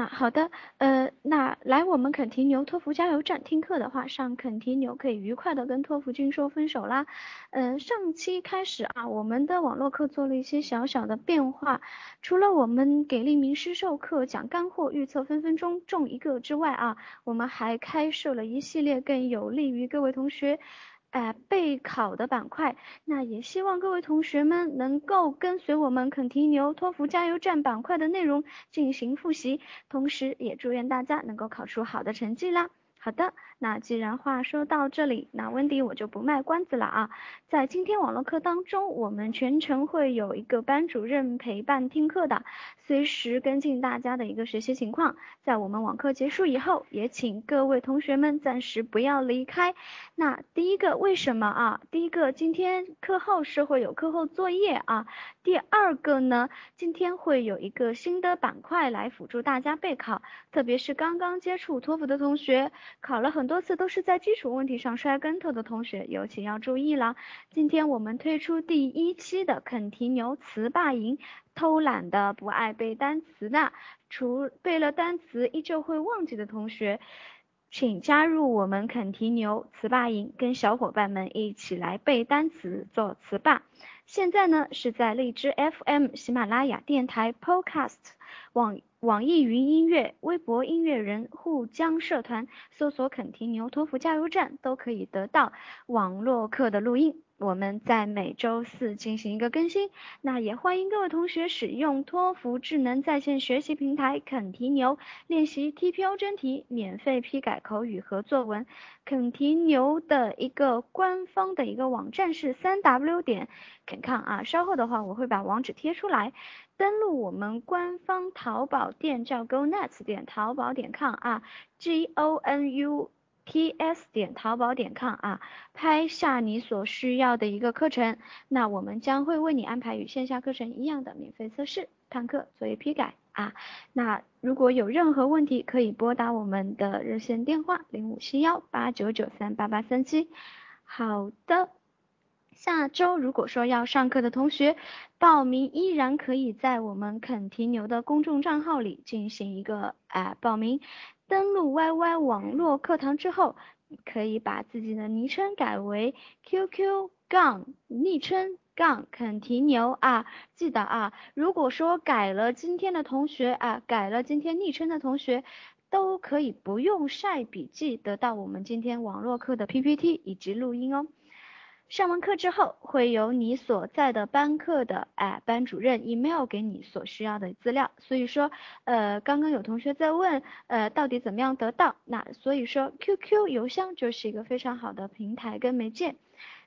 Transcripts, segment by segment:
啊，好的，呃，那来我们肯提牛托福加油站听课的话，上肯提牛可以愉快的跟托福君说分手啦。嗯，上期开始啊，我们的网络课做了一些小小的变化，除了我们给力名师授课讲干货，预测分分钟中一个之外啊，我们还开设了一系列更有利于各位同学。哎，备考的板块，那也希望各位同学们能够跟随我们肯提牛托福加油站板块的内容进行复习，同时也祝愿大家能够考出好的成绩啦。好的，那既然话说到这里，那温迪我就不卖关子了啊。在今天网络课当中，我们全程会有一个班主任陪伴听课的，随时跟进大家的一个学习情况。在我们网课结束以后，也请各位同学们暂时不要离开。那第一个为什么啊？第一个今天课后是会有课后作业啊。第二个呢，今天会有一个新的板块来辅助大家备考，特别是刚刚接触托福的同学。考了很多次都是在基础问题上摔跟头的同学，尤其要注意了。今天我们推出第一期的肯提牛词霸营，偷懒的不爱背单词的，除背了单词依旧会忘记的同学，请加入我们肯提牛词霸营，跟小伙伴们一起来背单词做词霸。现在呢是在荔枝 FM、喜马拉雅电台 Podcast、网。网易云音乐、微博音乐人沪江社团搜索“肯提牛托福加油站”都可以得到网络课的录音。我们在每周四进行一个更新，那也欢迎各位同学使用托福智能在线学习平台肯提牛练习 TPO 真题，免费批改口语和作文。肯提牛的一个官方的一个网站是三 W 点肯康啊，稍后的话我会把网址贴出来。登录我们官方淘宝店叫 GoNuts 点淘宝点 com 啊，G O N U。T S 点淘宝点 com 啊，拍下你所需要的一个课程，那我们将会为你安排与线下课程一样的免费测试、看课、作业批改啊。那如果有任何问题，可以拨打我们的热线电话零五七幺八九九三八八三七。好的，下周如果说要上课的同学，报名依然可以在我们肯提牛的公众账号里进行一个啊报名。登录 YY 网络课堂之后，可以把自己的昵称改为 QQ 杠昵称杠肯提牛啊，记得啊，如果说改了今天的同学啊，改了今天昵称的同学，都可以不用晒笔记得到我们今天网络课的 PPT 以及录音哦。上完课之后，会由你所在的班课的哎班主任 email 给你所需要的资料。所以说，呃，刚刚有同学在问，呃，到底怎么样得到？那所以说，QQ 邮箱就是一个非常好的平台跟媒介。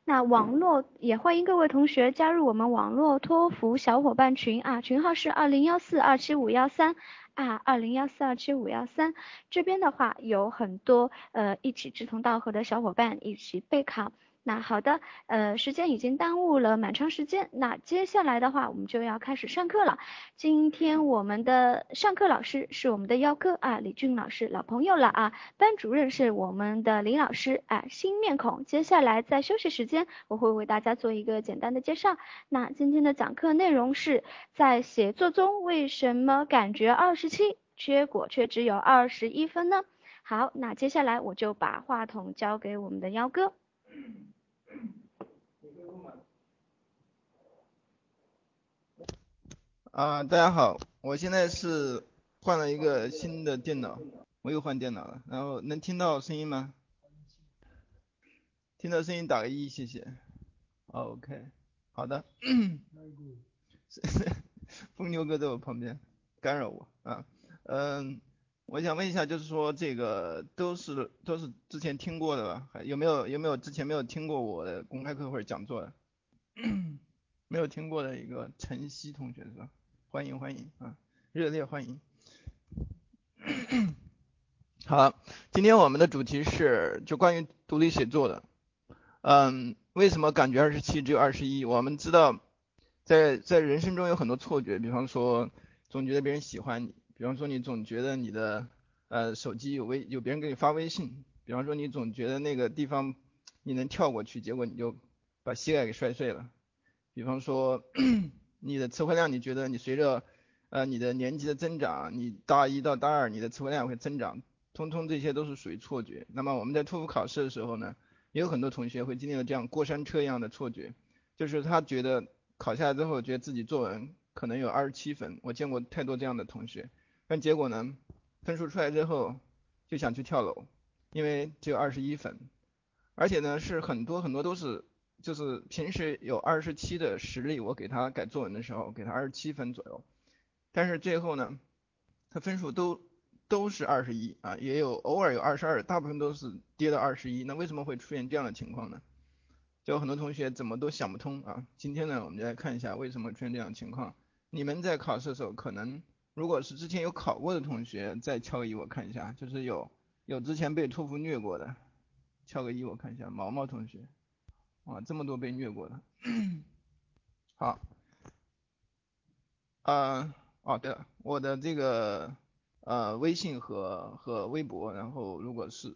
那网络也欢迎各位同学加入我们网络托福小伙伴群啊，群号是二零幺四二七五幺三啊，二零幺四二七五幺三。这边的话有很多呃一起志同道合的小伙伴一起备考。那好的，呃，时间已经耽误了蛮长时间，那接下来的话，我们就要开始上课了。今天我们的上课老师是我们的幺哥啊，李俊老师，老朋友了啊。班主任是我们的林老师啊，新面孔。接下来在休息时间，我会为大家做一个简单的介绍。那今天的讲课内容是在写作中为什么感觉二十七，结果却只有二十一分呢？好，那接下来我就把话筒交给我们的幺哥。啊，大家好，我现在是换了一个新的电脑，我又换电脑了，然后能听到声音吗？听到声音打个一，谢谢。OK，好的。疯牛哥在我旁边干扰我啊，嗯，我想问一下，就是说这个都是都是之前听过的吧？还有没有有没有之前没有听过我的公开课或者讲座的？没有听过的一个晨曦同学是吧？欢迎欢迎啊，热烈欢迎。好，今天我们的主题是就关于独立写作的。嗯，为什么感觉二十七只有二十一？我们知道，在在人生中有很多错觉，比方说总觉得别人喜欢你，比方说你总觉得你的呃手机有微有别人给你发微信，比方说你总觉得那个地方你能跳过去，结果你就把膝盖给摔碎了。比方说。你的词汇量，你觉得你随着呃你的年级的增长，你大一到大二你的词汇量会增长，通通这些都是属于错觉。那么我们在托福考试的时候呢，也有很多同学会经历了这样过山车一样的错觉，就是他觉得考下来之后觉得自己作文可能有二十七分，我见过太多这样的同学，但结果呢，分数出来之后就想去跳楼，因为只有二十一分，而且呢是很多很多都是。就是平时有二十七的实力，我给他改作文的时候给他二十七分左右，但是最后呢，他分数都都是二十一啊，也有偶尔有二十二，大部分都是跌到二十一。那为什么会出现这样的情况呢？就很多同学怎么都想不通啊。今天呢，我们就来看一下为什么出现这样的情况。你们在考试的时候，可能如果是之前有考过的同学，再敲个一我看一下，就是有有之前被托福虐过的，敲个一我看一下，毛毛同学。啊，这么多被虐过的，好，呃，哦对了，我的这个呃微信和和微博，然后如果是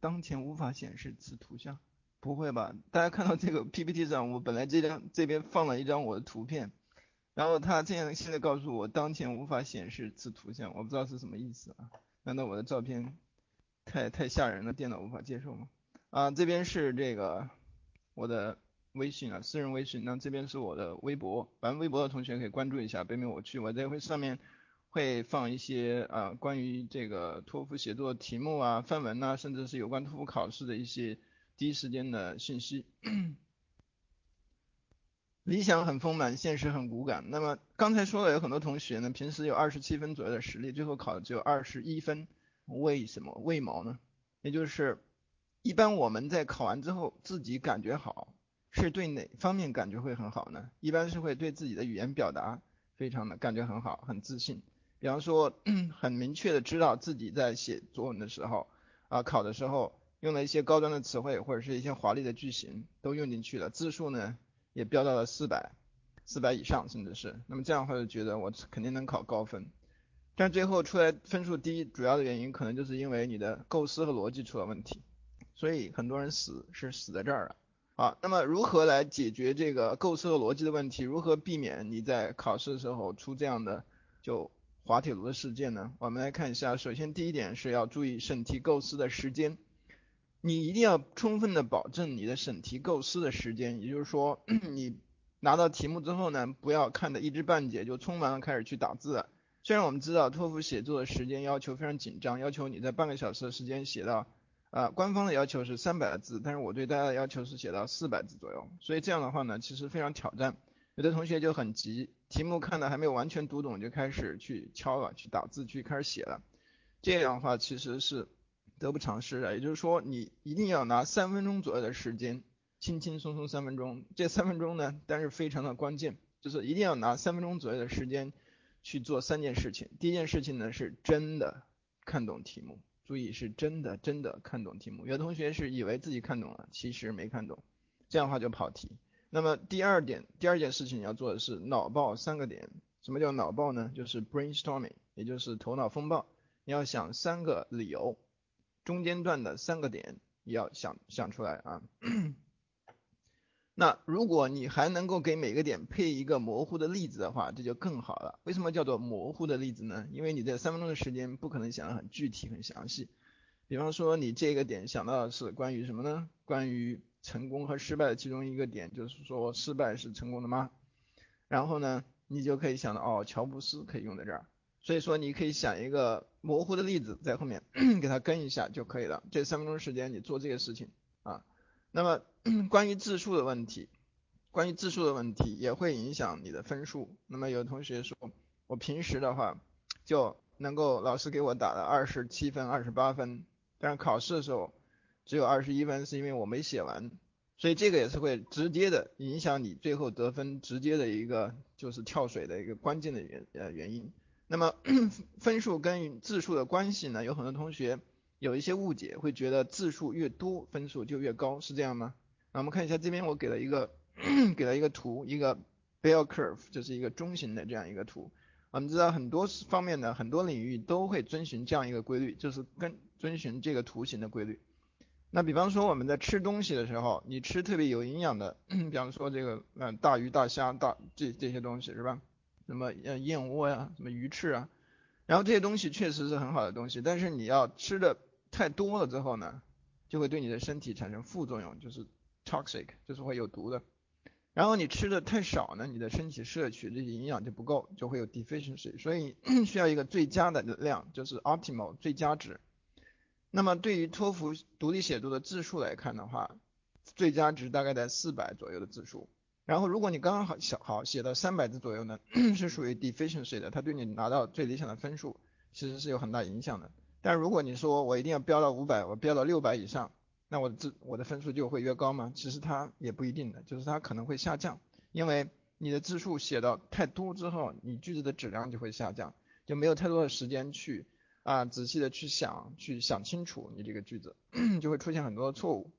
当前无法显示此图像，不会吧？大家看到这个 PPT 上，我本来这张这边放了一张我的图片，然后他这样现在告诉我当前无法显示此图像，我不知道是什么意思啊？难道我的照片太太吓人了，电脑无法接受吗？啊，这边是这个。我的微信啊，私人微信，那这边是我的微博，玩微博的同学可以关注一下，北美我去，我在会上面会放一些啊关于这个托福写作题目啊、范文呐，甚至是有关托福考试的一些第一时间的信息。理想很丰满，现实很骨感。那么刚才说了，有很多同学呢，平时有二十七分左右的实力，最后考的只有二十一分，为什么？为毛呢？也就是。一般我们在考完之后自己感觉好，是对哪方面感觉会很好呢？一般是会对自己的语言表达非常的感觉很好，很自信。比方说，很明确的知道自己在写作文的时候，啊，考的时候用了一些高端的词汇或者是一些华丽的句型都用进去了，字数呢也飙到了四百，四百以上甚至是。那么这样的话就觉得我肯定能考高分，但最后出来分数低，主要的原因可能就是因为你的构思和逻辑出了问题。所以很多人死是死在这儿了。好，那么如何来解决这个构思和逻辑的问题？如何避免你在考试的时候出这样的就滑铁卢的事件呢？我们来看一下，首先第一点是要注意审题构思的时间，你一定要充分的保证你的审题构思的时间，也就是说，你拿到题目之后呢，不要看的一知半解就匆忙的开始去打字。虽然我们知道托福写作的时间要求非常紧张，要求你在半个小时的时间写到。啊，官方的要求是三百字，但是我对大家的要求是写到四百字左右，所以这样的话呢，其实非常挑战。有的同学就很急，题目看的还没有完全读懂，就开始去敲了，去打字，去开始写了。这样的话其实是得不偿失的。也就是说，你一定要拿三分钟左右的时间，轻轻松松三分钟。这三分钟呢，但是非常的关键，就是一定要拿三分钟左右的时间去做三件事情。第一件事情呢，是真的看懂题目。注意是真的真的看懂题目，有的同学是以为自己看懂了，其实没看懂，这样的话就跑题。那么第二点，第二件事情你要做的是脑爆三个点。什么叫脑爆呢？就是 brainstorming，也就是头脑风暴。你要想三个理由，中间段的三个点也要想想出来啊。那如果你还能够给每个点配一个模糊的例子的话，这就更好了。为什么叫做模糊的例子呢？因为你在三分钟的时间不可能想得很具体、很详细。比方说，你这个点想到的是关于什么呢？关于成功和失败的其中一个点，就是说失败是成功的吗？然后呢，你就可以想到哦，乔布斯可以用在这儿。所以说，你可以想一个模糊的例子在后面给它跟一下就可以了。这三分钟时间你做这个事情啊。那么关于字数的问题，关于字数的问题也会影响你的分数。那么有同学说，我平时的话就能够老师给我打了二十七分、二十八分，但是考试的时候只有二十一分，是因为我没写完。所以这个也是会直接的影响你最后得分直接的一个就是跳水的一个关键的原呃原因。那么 分数跟字数的关系呢，有很多同学。有一些误解，会觉得字数越多分数就越高，是这样吗？那我们看一下这边我给了一个 给了一个图，一个 bell curve，就是一个中型的这样一个图。我们知道很多方面的很多领域都会遵循这样一个规律，就是跟遵循这个图形的规律。那比方说我们在吃东西的时候，你吃特别有营养的，比方说这个嗯大鱼大虾大这这些东西是吧？什么呃燕窝呀，什么鱼翅啊，然后这些东西确实是很好的东西，但是你要吃的太多了之后呢，就会对你的身体产生副作用，就是 toxic，就是会有毒的。然后你吃的太少呢，你的身体摄取这些营养就不够，就会有 deficiency，所以 需要一个最佳的量，就是 optimal 最佳值。那么对于托福独立写作的字数来看的话，最佳值大概在四百左右的字数。然后如果你刚刚好写好写到三百字左右呢，是属于 deficiency 的，它对你拿到最理想的分数其实是有很大影响的。但如果你说我一定要标到五百，我标到六百以上。那我的字我的分数就会越高吗？其实它也不一定的，就是它可能会下降，因为你的字数写到太多之后，你句子的质量就会下降，就没有太多的时间去啊仔细的去想，去想清楚你这个句子，就会出现很多的错误。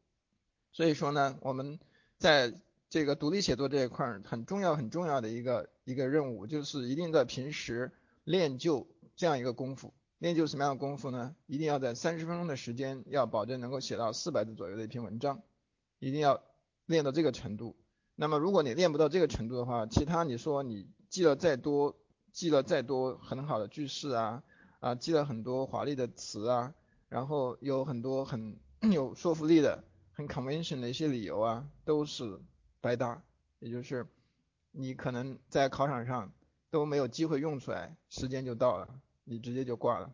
所以说呢，我们在这个独立写作这一块很重要很重要的一个一个任务，就是一定在平时练就这样一个功夫。练就什么样的功夫呢？一定要在三十分钟的时间，要保证能够写到四百字左右的一篇文章，一定要练到这个程度。那么如果你练不到这个程度的话，其他你说你记了再多，记了再多很好的句式啊，啊，记了很多华丽的词啊，然后有很多很 有说服力的、很 convention 的一些理由啊，都是白搭，也就是你可能在考场上都没有机会用出来，时间就到了。你直接就挂了。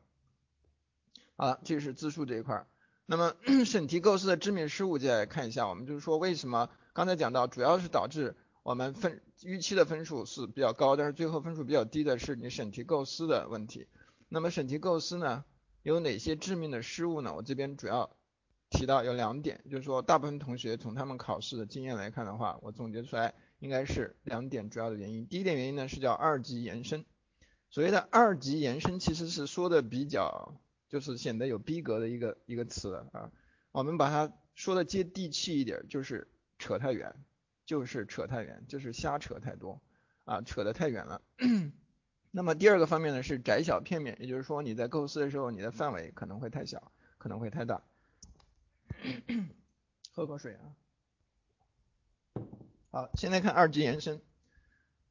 好了，这是字数这一块。那么 审题构思的致命失误，接下来看一下，我们就是说为什么刚才讲到，主要是导致我们分预期的分数是比较高，但是最后分数比较低的是你审题构思的问题。那么审题构思呢，有哪些致命的失误呢？我这边主要提到有两点，就是说大部分同学从他们考试的经验来看的话，我总结出来应该是两点主要的原因。第一点原因呢是叫二级延伸。所谓的二级延伸其实是说的比较，就是显得有逼格的一个一个词啊。我们把它说的接地气一点，就是扯太远，就是扯太远，就是瞎扯太多啊，扯得太远了。那么第二个方面呢是窄小片面，也就是说你在构思的时候，你的范围可能会太小，可能会太大。喝口水啊。好，现在看二级延伸。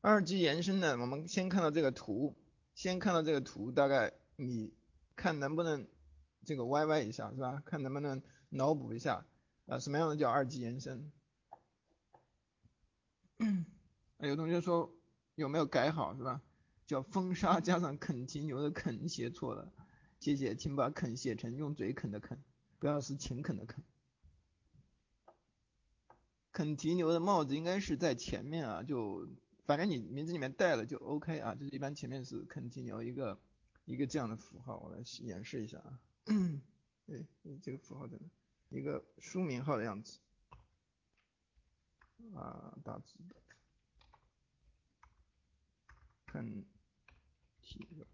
二级延伸呢，我们先看到这个图。先看到这个图，大概你看能不能这个歪歪一下，是吧？看能不能脑补一下啊，什么样的叫二级延伸？有同学说有没有改好，是吧？叫风沙加上啃骑牛的啃写错了，谢谢，请把啃写成用嘴啃的啃，不要是勤恳的恳。肯提牛的帽子应该是在前面啊，就。反正你名字里面带了就 OK 啊，就是一般前面是肯提牛一个一个这样的符号，我来演示一下啊。对，这个符号在哪？一个书名号的样子啊，大字的肯提牛，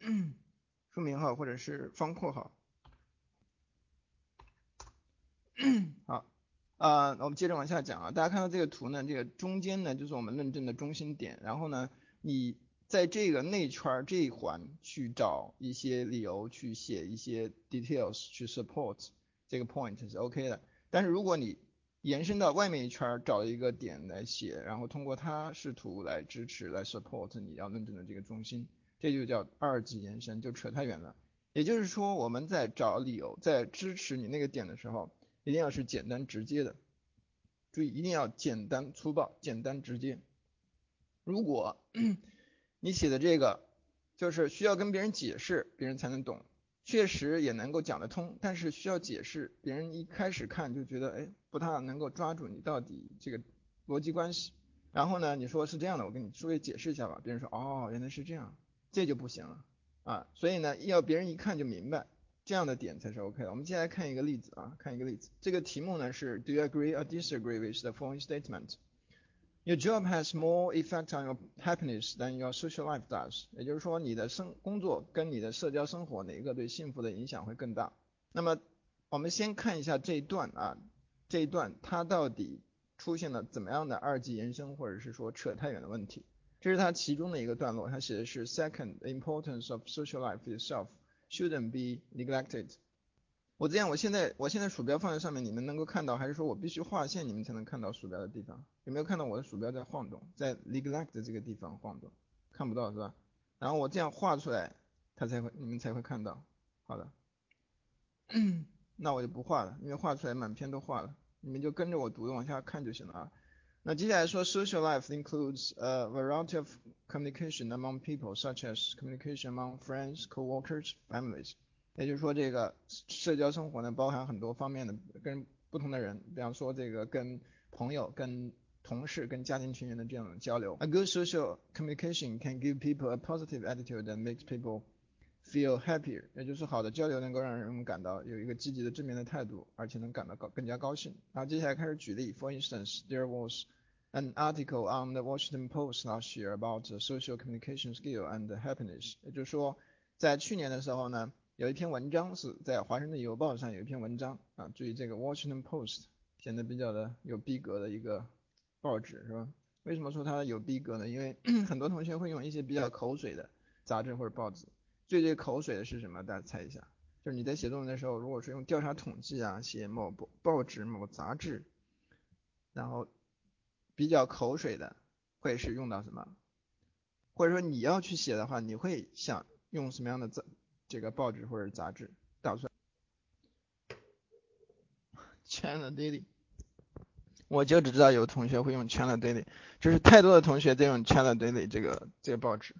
书名号或者是方括号。好。啊，我们接着往下讲啊，大家看到这个图呢，这个中间呢就是我们论证的中心点，然后呢，你在这个内圈这一环去找一些理由，去写一些 details 去 support 这个 point 是 OK 的。但是如果你延伸到外面一圈找一个点来写，然后通过它试图来支持来 support 你要论证的这个中心，这就叫二级延伸，就扯太远了。也就是说，我们在找理由，在支持你那个点的时候。一定要是简单直接的，注意一定要简单粗暴、简单直接。如果 你写的这个就是需要跟别人解释，别人才能懂，确实也能够讲得通，但是需要解释，别人一开始看就觉得哎不太能够抓住你到底这个逻辑关系。然后呢，你说是这样的，我跟你稍微解释一下吧，别人说哦原来是这样，这就不行了啊。所以呢，要别人一看就明白。这样的点才是 OK 的。我们接下来看一个例子啊，看一个例子。这个题目呢是 Do you agree or disagree with the following statement? Your job has more effect on your happiness than your social life does。也就是说，你的生工作跟你的社交生活哪一个对幸福的影响会更大？那么我们先看一下这一段啊，这一段它到底出现了怎么样的二级延伸，或者是说扯太远的问题？这是它其中的一个段落，它写的是 Second, the importance of social life itself。shouldn't be neglected。我这样，我现在我现在鼠标放在上面，你们能够看到，还是说我必须划线，你们才能看到鼠标的地方？有没有看到我的鼠标在晃动，在 neglect 这个地方晃动？看不到是吧？然后我这样画出来，它才会，你们才会看到。好的，那我就不画了，因为画出来满篇都画了，你们就跟着我读往下看就行了啊。那接下来说，social life includes a variety of communication among people, such as communication among friends, co-workers, families。也就是说，这个社交生活呢，包含很多方面的，跟不同的人，比方说这个跟朋友、跟同事、跟家庭成员的这样的交流。A good social communication can give people a positive attitude that makes people feel happier。也就是好的交流能够让人们感到有一个积极的正面的态度，而且能感到高更加高兴。然后接下来开始举例。For instance, there was an article on the Washington Post last year about social communication skill and happiness。也就是说，在去年的时候呢。有一篇文章是在《华盛顿邮报》上有一篇文章啊，注意这个《Washington Post》显得比较的有逼格的一个报纸是吧？为什么说它有逼格呢？因为 很多同学会用一些比较口水的杂志或者报纸。最最口水的是什么？大家猜一下。就是你在写作文的时候，如果是用调查统计啊写某报报纸某杂志，然后比较口水的会是用到什么？或者说你要去写的话，你会想用什么样的这？这个报纸或者杂志打算 China Daily，我就只知道有同学会用 China Daily，就是太多的同学在用 China Daily 这个这个报纸。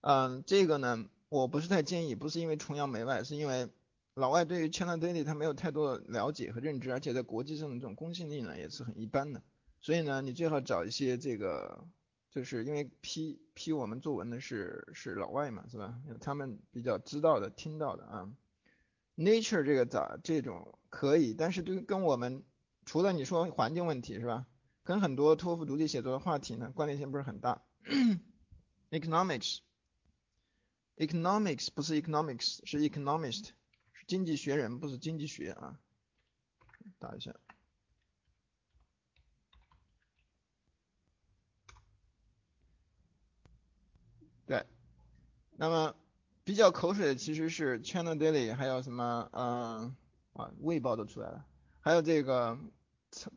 嗯，这个呢，我不是太建议，不是因为崇洋媚外，是因为老外对于 China Daily 他没有太多的了解和认知，而且在国际上的这种公信力呢也是很一般的。所以呢，你最好找一些这个。就是因为批批我们作文的是是老外嘛，是吧？他们比较知道的、听到的啊。Nature 这个咋这种可以，但是对跟我们除了你说环境问题是吧？跟很多托福独立写作的话题呢关联性不是很大。Economics Economics 不是 economics 是 economist，是经济学人不是经济学啊。打一下。对，那么比较口水的其实是 China Daily，还有什么，嗯，啊，卫报都出来了，还有这个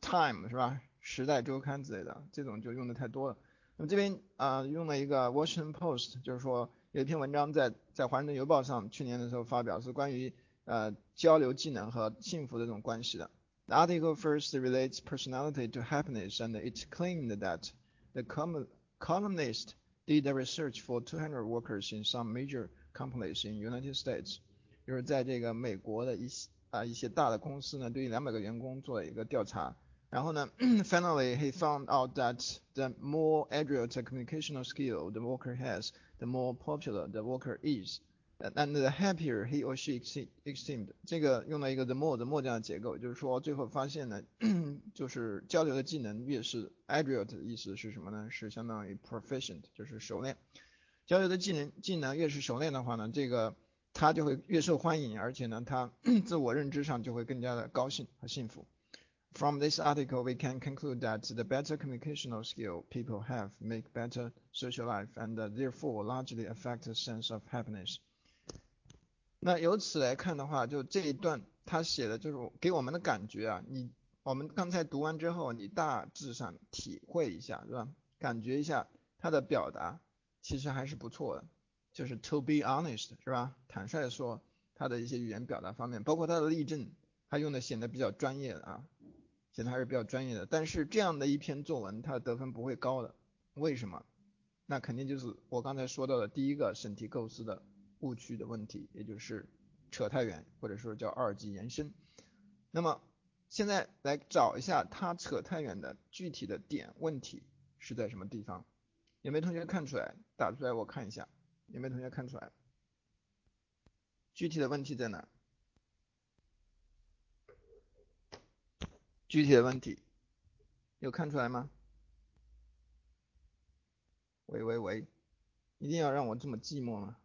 Time 是吧？时代周刊之类的，这种就用的太多了。那么这边啊用了一个 Washington Post，就是说有一篇文章在在华盛顿邮报上去年的时候发表，是关于呃交流技能和幸福的这种关系的。The article first relates personality to happiness, and it claimed that the columnist did the research for 200 workers in some major companies in United States，就是在这个美国的一些啊一些大的公司呢，对于两百个员工做了一个调查。然后呢，finally he found out that the more accurate communicational skill the worker has, the more popular the worker is. And the happier he or she seemed，这个用了一个 the more the more 这样的结构，就是说最后发现呢，就是交流的技能越是 accurate 的意思是什么呢？是相当于 proficient，就是熟练。交流的技能技能越是熟练的话呢，这个他就会越受欢迎，而且呢，他自我认知上就会更加的高兴和幸福。From this article, we can conclude that the better communicational skill people have make better social life, and therefore largely affect a sense of happiness. 那由此来看的话，就这一段他写的就是给我们的感觉啊，你我们刚才读完之后，你大致上体会一下是吧？感觉一下他的表达其实还是不错的，就是 to be honest 是吧？坦率的说，他的一些语言表达方面，包括他的例证，他用的显得比较专业啊，显得还是比较专业的。但是这样的一篇作文，它的得分不会高的，为什么？那肯定就是我刚才说到的第一个审题构思的。误区的问题，也就是扯太远，或者说叫二级延伸。那么现在来找一下它扯太远的具体的点问题是在什么地方？有没有同学看出来？打出来我看一下。有没有同学看出来？具体的问题在哪？具体的问题有看出来吗？喂喂喂，一定要让我这么寂寞吗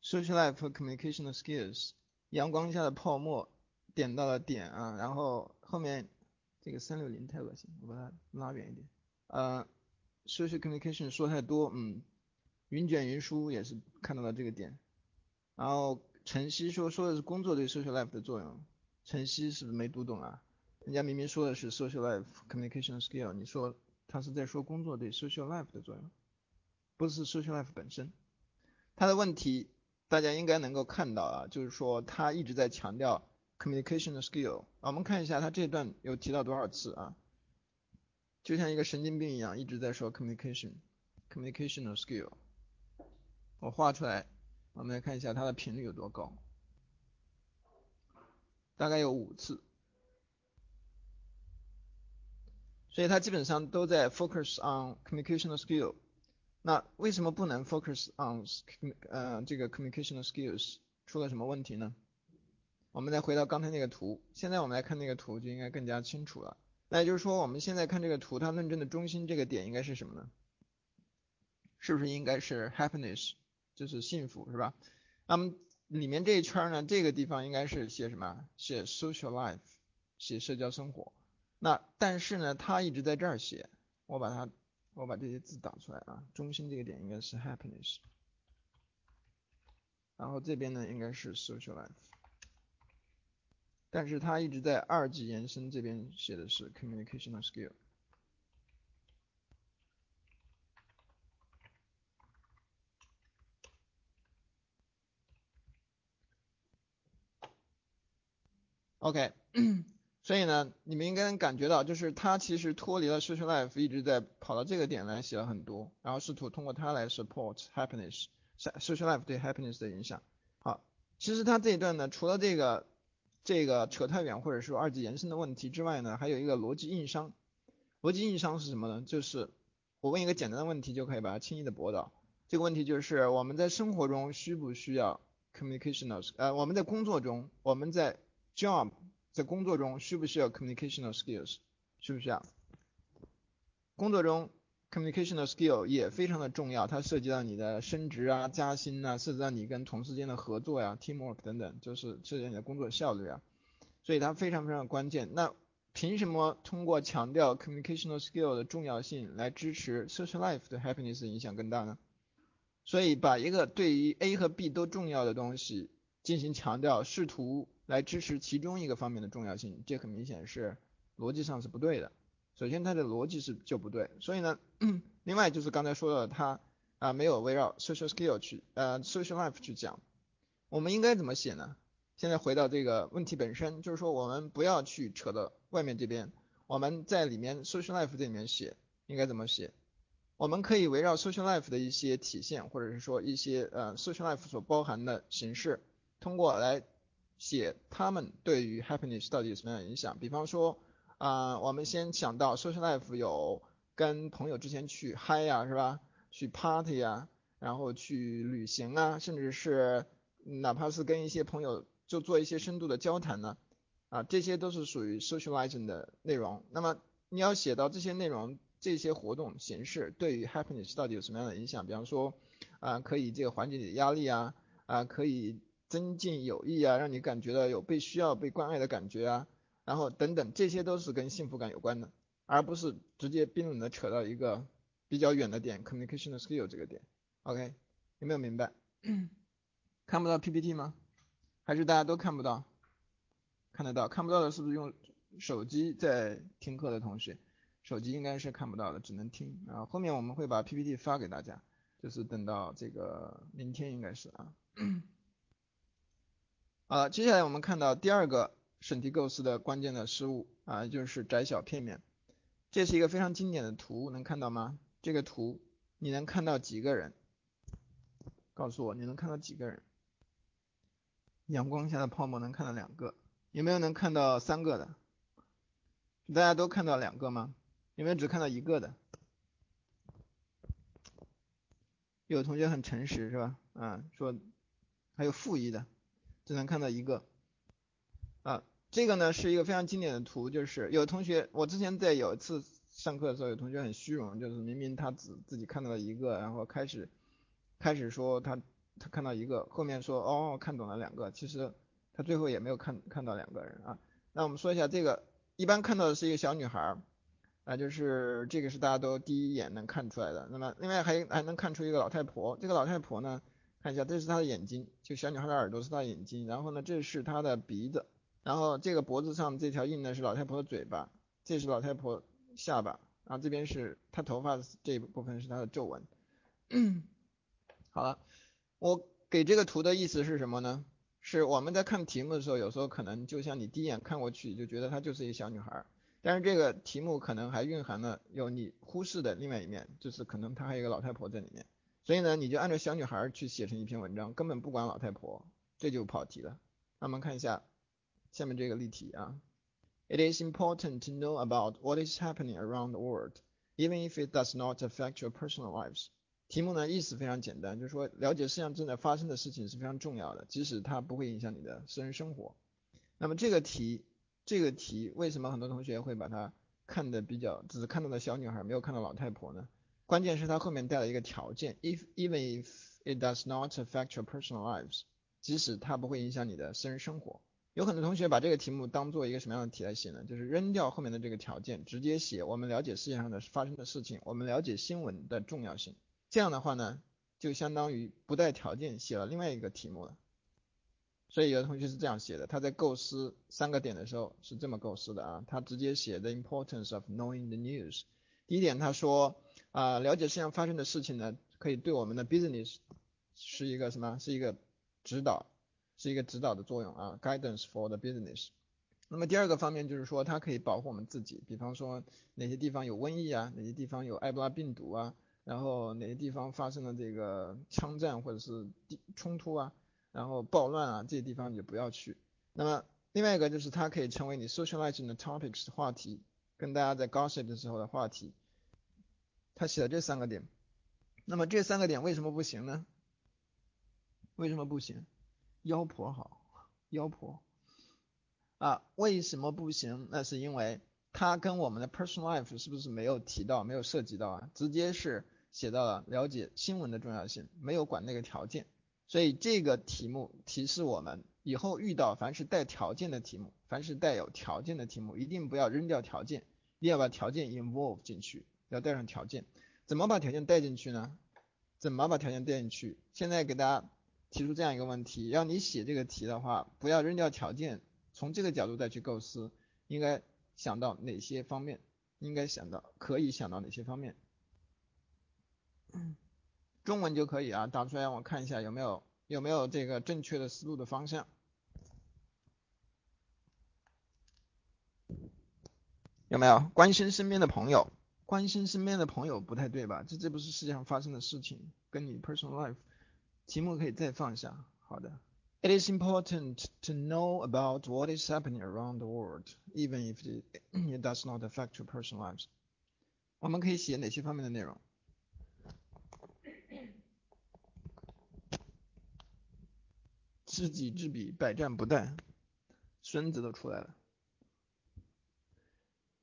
？Social life communication skills，阳光下的泡沫，点到了点啊，然后后面这个三六零太恶心，我把它拉远一点。呃，social communication 说太多，嗯，云卷云舒也是看到了这个点，然后晨曦说说的是工作对 social life 的作用，晨曦是不是没读懂啊？人家明明说的是 social life communication skill，你说他是在说工作对 social life 的作用，不是 social life 本身。他的问题大家应该能够看到啊，就是说他一直在强调 communication skill。我们看一下他这段有提到多少次啊？就像一个神经病一样，一直在说 communication communication skill。我画出来，我们来看一下它的频率有多高，大概有五次，所以它基本上都在 focus on communication skill。那为什么不能 focus on 呃这个 communication skills？出了什么问题呢？我们再回到刚才那个图，现在我们来看那个图就应该更加清楚了。那也就是说，我们现在看这个图，它论证的中心这个点应该是什么呢？是不是应该是 happiness？就是幸福是吧？那么里面这一圈呢，这个地方应该是写什么？写 social life，写社交生活。那但是呢，他一直在这儿写，我把它，我把这些字打出来啊。中心这个点应该是 happiness，然后这边呢应该是 social life，但是他一直在二级延伸这边写的是 communication skill。OK，所以呢，你们应该能感觉到，就是他其实脱离了 social life，一直在跑到这个点来写了很多，然后试图通过它来 support happiness，social life 对 happiness 的影响。好，其实他这一段呢，除了这个这个扯太远或者说二级延伸的问题之外呢，还有一个逻辑硬伤。逻辑硬伤是什么呢？就是我问一个简单的问题就可以把它轻易的驳倒。这个问题就是我们在生活中需不需要 communication？呃，我们在工作中，我们在 job 在工作中需不需要 communicational skills？需不需要？工作中 communicational skill 也非常的重要，它涉及到你的升职啊、加薪啊，涉及到你跟同事间的合作呀、teamwork 等等，就是涉及到你的工作效率啊，所以它非常非常关键。那凭什么通过强调 communicational skill 的重要性来支持 social life 的 happiness 影响更大呢？所以把一个对于 A 和 B 都重要的东西进行强调，试图来支持其中一个方面的重要性，这很明显是逻辑上是不对的。首先它的逻辑是就不对，所以呢，另外就是刚才说的，它啊没有围绕 social skill 去呃 social life 去讲。我们应该怎么写呢？现在回到这个问题本身，就是说我们不要去扯到外面这边，我们在里面 social life 这里面写应该怎么写？我们可以围绕 social life 的一些体现，或者是说一些呃 social life 所包含的形式，通过来。写他们对于 happiness 到底有什么样的影响？比方说，啊，我们先想到 social life 有跟朋友之前去嗨呀，是吧？去 party 呀，然后去旅行啊，甚至是哪怕是跟一些朋友就做一些深度的交谈呢，啊，这些都是属于 socializing 的内容。那么你要写到这些内容、这些活动形式对于 happiness 到底有什么样的影响？比方说，啊，可以这个缓解你的压力啊，啊，可以。增进友谊啊，让你感觉到有被需要、被关爱的感觉啊，然后等等，这些都是跟幸福感有关的，而不是直接冰冷的扯到一个比较远的点，communication skill 这个点。OK，有没有明白？看不到 PPT 吗？还是大家都看不到？看得到，看不到的是不是用手机在听课的同学？手机应该是看不到的，只能听。然后后面我们会把 PPT 发给大家，就是等到这个明天应该是啊。好，接下来我们看到第二个审题构思的关键的失误啊，就是窄小片面。这是一个非常经典的图，能看到吗？这个图你能看到几个人？告诉我，你能看到几个人？阳光下的泡沫能看到两个，有没有能看到三个的？大家都看到两个吗？有没有只看到一个的？有同学很诚实是吧？啊，说还有负一的。只能看到一个啊，这个呢是一个非常经典的图，就是有同学，我之前在有一次上课的时候，有同学很虚荣，就是明明他只自己看到了一个，然后开始开始说他他看到一个，后面说哦看懂了两个，其实他最后也没有看看到两个人啊。那我们说一下这个，一般看到的是一个小女孩，啊就是这个是大家都第一眼能看出来的。那么另外还还能看出一个老太婆，这个老太婆呢。看一下，这是她的眼睛，就小女孩的耳朵是她的眼睛，然后呢，这是她的鼻子，然后这个脖子上这条印呢是老太婆的嘴巴，这是老太婆下巴，然后这边是她头发这一部分是她的皱纹。好了，我给这个图的意思是什么呢？是我们在看题目的时候，有时候可能就像你第一眼看过去就觉得她就是一个小女孩，但是这个题目可能还蕴含了有你忽视的另外一面，就是可能她还有一个老太婆在里面。所以呢，你就按照小女孩去写成一篇文章，根本不管老太婆，这就跑题了。那我们看一下下面这个例题啊。It is important to know about what is happening around the world, even if it does not affect your personal lives. 题目呢意思非常简单，就是说了解世界上正在发生的事情是非常重要的，即使它不会影响你的私人生活。那么这个题，这个题为什么很多同学会把它看的比较，只看到了小女孩，没有看到老太婆呢？关键是它后面带了一个条件，if even if it does not affect your personal lives，即使它不会影响你的私人生活。有很多同学把这个题目当做一个什么样的题来写呢？就是扔掉后面的这个条件，直接写我们了解世界上的发生的事情，我们了解新闻的重要性。这样的话呢，就相当于不带条件写了另外一个题目了。所以有的同学是这样写的，他在构思三个点的时候是这么构思的啊，他直接写 the importance of knowing the news。第一点他说。啊，了解世界上发生的事情呢，可以对我们的 business 是一个什么？是一个指导，是一个指导的作用啊，guidance for the business。那么第二个方面就是说，它可以保护我们自己，比方说哪些地方有瘟疫啊，哪些地方有埃博拉病毒啊，然后哪些地方发生了这个枪战或者是冲突啊，然后暴乱啊，这些地方你就不要去。那么另外一个就是它可以成为你 socializing 的 topics 话题，跟大家在 gossip 的时候的话题。他写了这三个点，那么这三个点为什么不行呢？为什么不行？妖婆好，妖婆啊，为什么不行？那是因为他跟我们的 personal life 是不是没有提到，没有涉及到啊？直接是写到了了解新闻的重要性，没有管那个条件。所以这个题目提示我们，以后遇到凡是带条件的题目，凡是带有条件的题目，一定不要扔掉条件，一定要把条件 involve 进去。要带上条件，怎么把条件带进去呢？怎么把条件带进去？现在给大家提出这样一个问题，要你写这个题的话，不要扔掉条件，从这个角度再去构思，应该想到哪些方面？应该想到可以想到哪些方面？中文就可以啊，打出来让我看一下有没有有没有这个正确的思路的方向？有没有关心身边的朋友？关心身边的朋友不太对吧？这这不是世界上发生的事情，跟你 personal life。题目可以再放下。好的。It is important to know about what is happening around the world, even if it, it does not affect your personal lives. 我们可以写哪些方面的内容？知己知彼，百战不殆。孙子都出来了。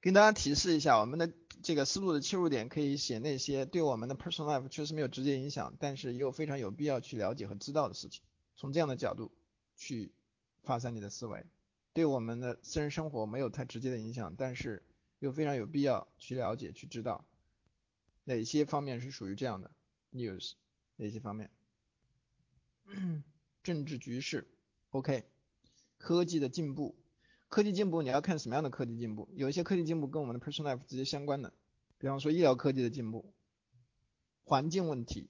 给大家提示一下，我们的这个思路的切入点可以写那些对我们的 personal life 确实没有直接影响，但是又非常有必要去了解和知道的事情。从这样的角度去发散你的思维，对我们的私人生活没有太直接的影响，但是又非常有必要去了解、去知道哪些方面是属于这样的 news，哪些方面？政治局势，OK，科技的进步。科技进步，你要看什么样的科技进步？有一些科技进步跟我们的 personal life 直接相关的，比方说医疗科技的进步，环境问题，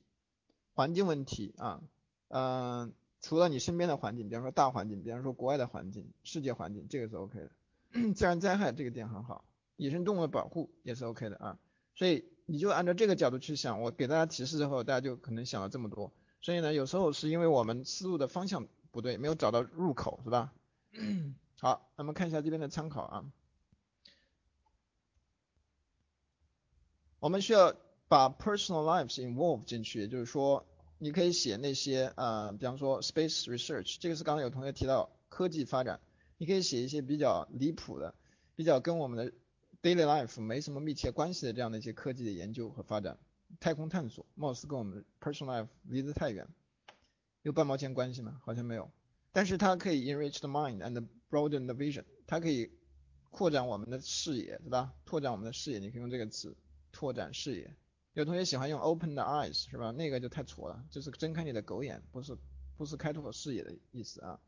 环境问题啊，嗯，除了你身边的环境，比方说大环境，比方说国外的环境，世界环境，这个是 OK 的。自然灾害这个点很好，野生动物的保护也是 OK 的啊。所以你就按照这个角度去想，我给大家提示之后，大家就可能想了这么多。所以呢，有时候是因为我们思路的方向不对，没有找到入口，是吧？好，那么看一下这边的参考啊。我们需要把 personal lives involve 进去，也就是说，你可以写那些呃，比方说 space research，这个是刚才有同学提到科技发展，你可以写一些比较离谱的、比较跟我们的 daily life 没什么密切关系的这样的一些科技的研究和发展。太空探索貌似跟我们 personal life 离得太远，有半毛钱关系吗？好像没有。但是它可以 enrich the mind and broaden the vision，它可以扩展我们的视野，对吧？拓展我们的视野，你可以用这个词，拓展视野。有同学喜欢用 open the eyes 是吧？那个就太挫了，就是睁开你的狗眼，不是不是开拓视野的意思啊。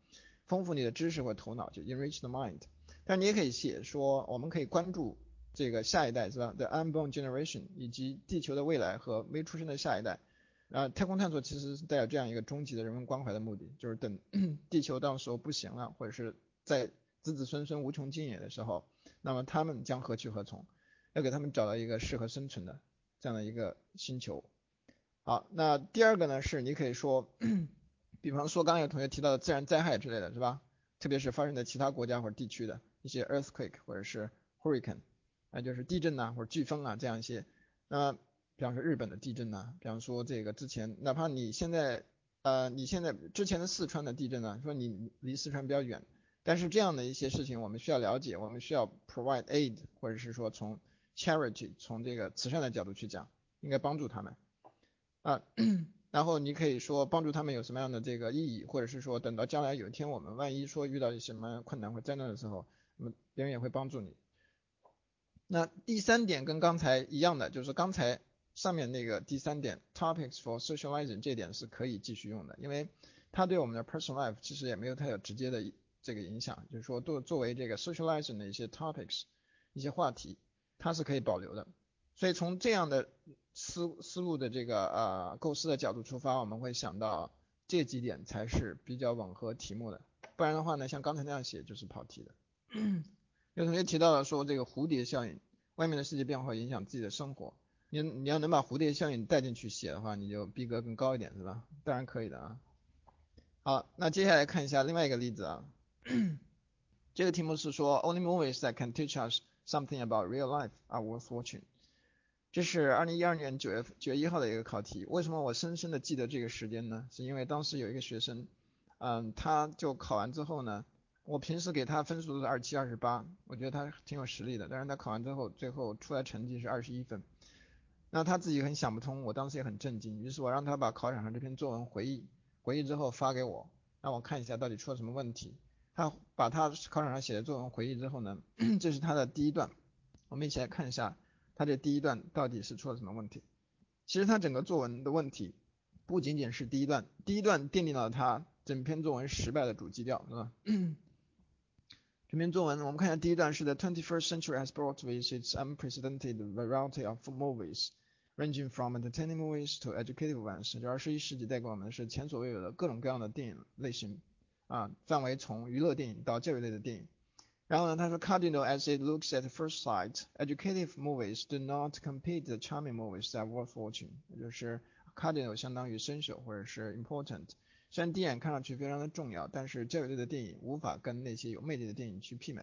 丰富你的知识或头脑，就 enrich the mind。但你也可以写说，我们可以关注这个下一代是吧？The unborn generation 以及地球的未来和没出生的下一代。啊，太空探索其实带有这样一个终极的人文关怀的目的，就是等 地球到时候不行了，或者是在子子孙孙无穷尽也的时候，那么他们将何去何从？要给他们找到一个适合生存的这样的一个星球。好，那第二个呢是你可以说，比方说刚刚有同学提到的自然灾害之类的是吧？特别是发生在其他国家或者地区的一些 earthquake 或者是 hurricane，那就是地震呐或者飓风啊这样一些。那比方说日本的地震呐，比方说这个之前，哪怕你现在呃你现在之前的四川的地震呢，说你离四川比较远，但是这样的一些事情我们需要了解，我们需要 provide aid，或者是说从 charity 从这个慈善的角度去讲，应该帮助他们啊，然后你可以说帮助他们有什么样的这个意义，或者是说等到将来有一天我们万一说遇到一些什么困难或灾难的时候，那么别人也会帮助你。那第三点跟刚才一样的，就是刚才上面那个第三点 topics for socializing 这点是可以继续用的，因为它对我们的 personal life 其实也没有太有直接的这个影响，就是说作作为这个 socializing 的一些 topics 一些话题。它是可以保留的，所以从这样的思思路的这个呃构思的角度出发，我们会想到这几点才是比较吻合题目的，不然的话呢，像刚才那样写就是跑题的。有同学提到了说这个蝴蝶效应，外面的世界变化会影响自己的生活，你你要能把蝴蝶效应带进去写的话，你就逼格更高一点是吧？当然可以的啊。好，那接下来看一下另外一个例子啊，这个题目是说 Only movies that can teach us Something about real life are worth watching。这是二零一二年九月九月一号的一个考题。为什么我深深的记得这个时间呢？是因为当时有一个学生，嗯，他就考完之后呢，我平时给他分数都是二七、二十八，我觉得他挺有实力的。但是他考完之后，最后出来成绩是二十一分。那他自己很想不通，我当时也很震惊。于是我让他把考场上这篇作文回忆，回忆之后发给我，让我看一下到底出了什么问题。他把他考场上写的作文回忆之后呢，这是他的第一段，我们一起来看一下他这第一段到底是出了什么问题。其实他整个作文的问题不仅仅是第一段，第一段奠定了他整篇作文失败的主基调，是吧？这篇作文我们看一下第一段是 The twenty first century has brought with its unprecedented variety of movies, ranging from entertaining movies to educative ones。这二十一世纪带给我们是前所未有的各种各样的电影类型。啊，范围从娱乐电影到教育类的电影。然后呢，他说，Cardinal as it looks at first sight, educative movies do not compete the charming movies that worth watching。也就是 Cardinal 相当于 essential 或者是 important。虽然第一眼看上去非常的重要，但是教育类的电影无法跟那些有魅力的电影去媲美。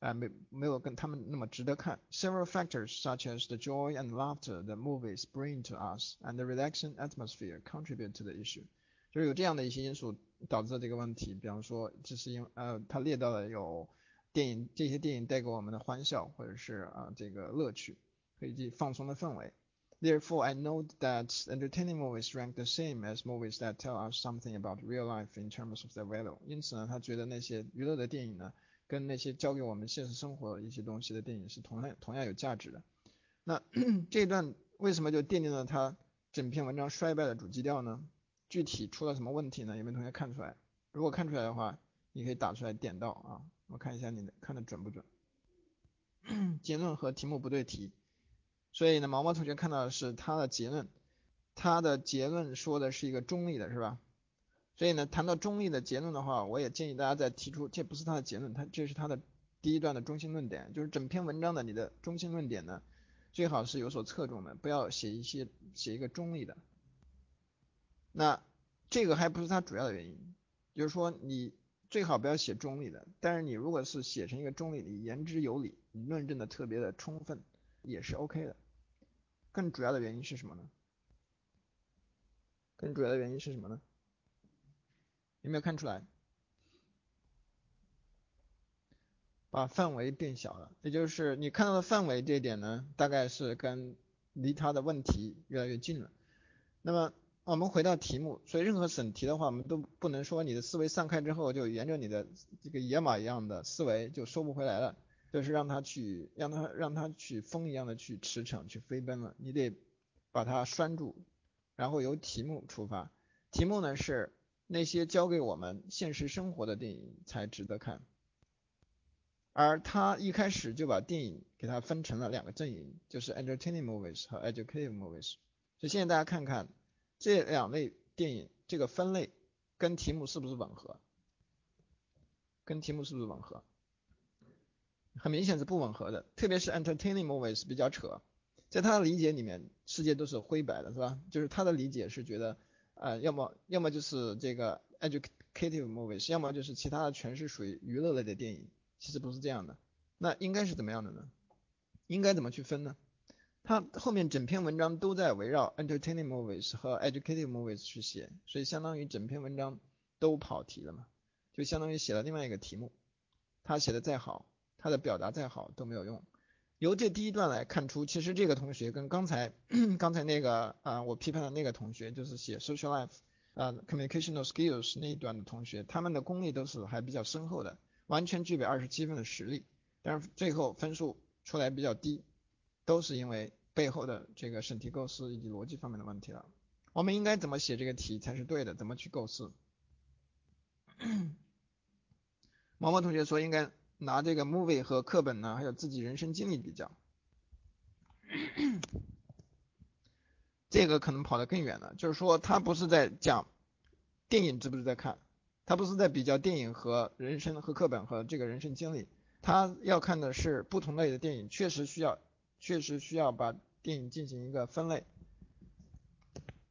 啊，没没有跟他们那么值得看。Several factors such as the joy and laughter the movies bring to us and the relaxing atmosphere contribute to the issue。就是有这样的一些因素 导致了这个问题，比方说，这是因呃，他列到了有电影这些电影带给我们的欢笑或者是啊这个乐趣，以及放松的氛围。Therefore, I note that entertaining movies rank the same as movies that tell us something about real life in terms of their value。因此呢，他觉得那些娱乐的电影呢，跟那些教给我们现实生活一些东西的电影是同样同样有价值的。那 这一段为什么就奠定了他整篇文章衰败的主基调呢？具体出了什么问题呢？有没有同学看出来？如果看出来的话，你可以打出来点到啊，我看一下你的看的准不准。结论和题目不对题，所以呢，毛毛同学看到的是他的结论，他的结论说的是一个中立的，是吧？所以呢，谈到中立的结论的话，我也建议大家再提出，这不是他的结论，他这是他的第一段的中心论点，就是整篇文章的你的中心论点呢，最好是有所侧重的，不要写一些写一个中立的。那这个还不是它主要的原因，就是说你最好不要写中立的，但是你如果是写成一个中立，你言之有理，你论证的特别的充分，也是 OK 的。更主要的原因是什么呢？更主要的原因是什么呢？有没有看出来？把范围变小了，也就是你看到的范围这一点呢，大概是跟离它的问题越来越近了。那么。我们回到题目，所以任何审题的话，我们都不能说你的思维散开之后就沿着你的这个野马一样的思维就收不回来了，就是让它去让它让它去风一样的去驰骋去飞奔了。你得把它拴住，然后由题目出发。题目呢是那些教给我们现实生活的电影才值得看。而他一开始就把电影给它分成了两个阵营，就是 entertaining movies 和 educative movies。所以现在大家看看这两类电影这个分类跟题目是不是吻合？跟题目是不是吻合？很明显是不吻合的，特别是 entertaining movies 比较扯，在他的理解里面，世界都是灰白的，是吧？就是他的理解是觉得，呃，要么要么就是这个 educative movies，要么就是其他的全是属于娱乐类的电影。其实不是这样的，那应该是怎么样的呢？应该怎么去分呢？他后面整篇文章都在围绕 entertaining movies 和 educative movies 去写，所以相当于整篇文章都跑题了嘛，就相当于写了另外一个题目。他写的再好。他的表达再好都没有用。由这第一段来看出，其实这个同学跟刚才 刚才那个啊，我批判的那个同学，就是写 social life 啊 communicational skills 那一段的同学，他们的功力都是还比较深厚的，完全具备二十七分的实力，但是最后分数出来比较低，都是因为背后的这个审题构思以及逻辑方面的问题了。我们应该怎么写这个题才是对的？怎么去构思？毛毛同学说应该。拿这个 movie 和课本呢，还有自己人生经历比较，这个可能跑得更远了。就是说，他不是在讲电影值不值得看，他不是在比较电影和人生和课本和这个人生经历，他要看的是不同类的电影，确实需要，确实需要把电影进行一个分类。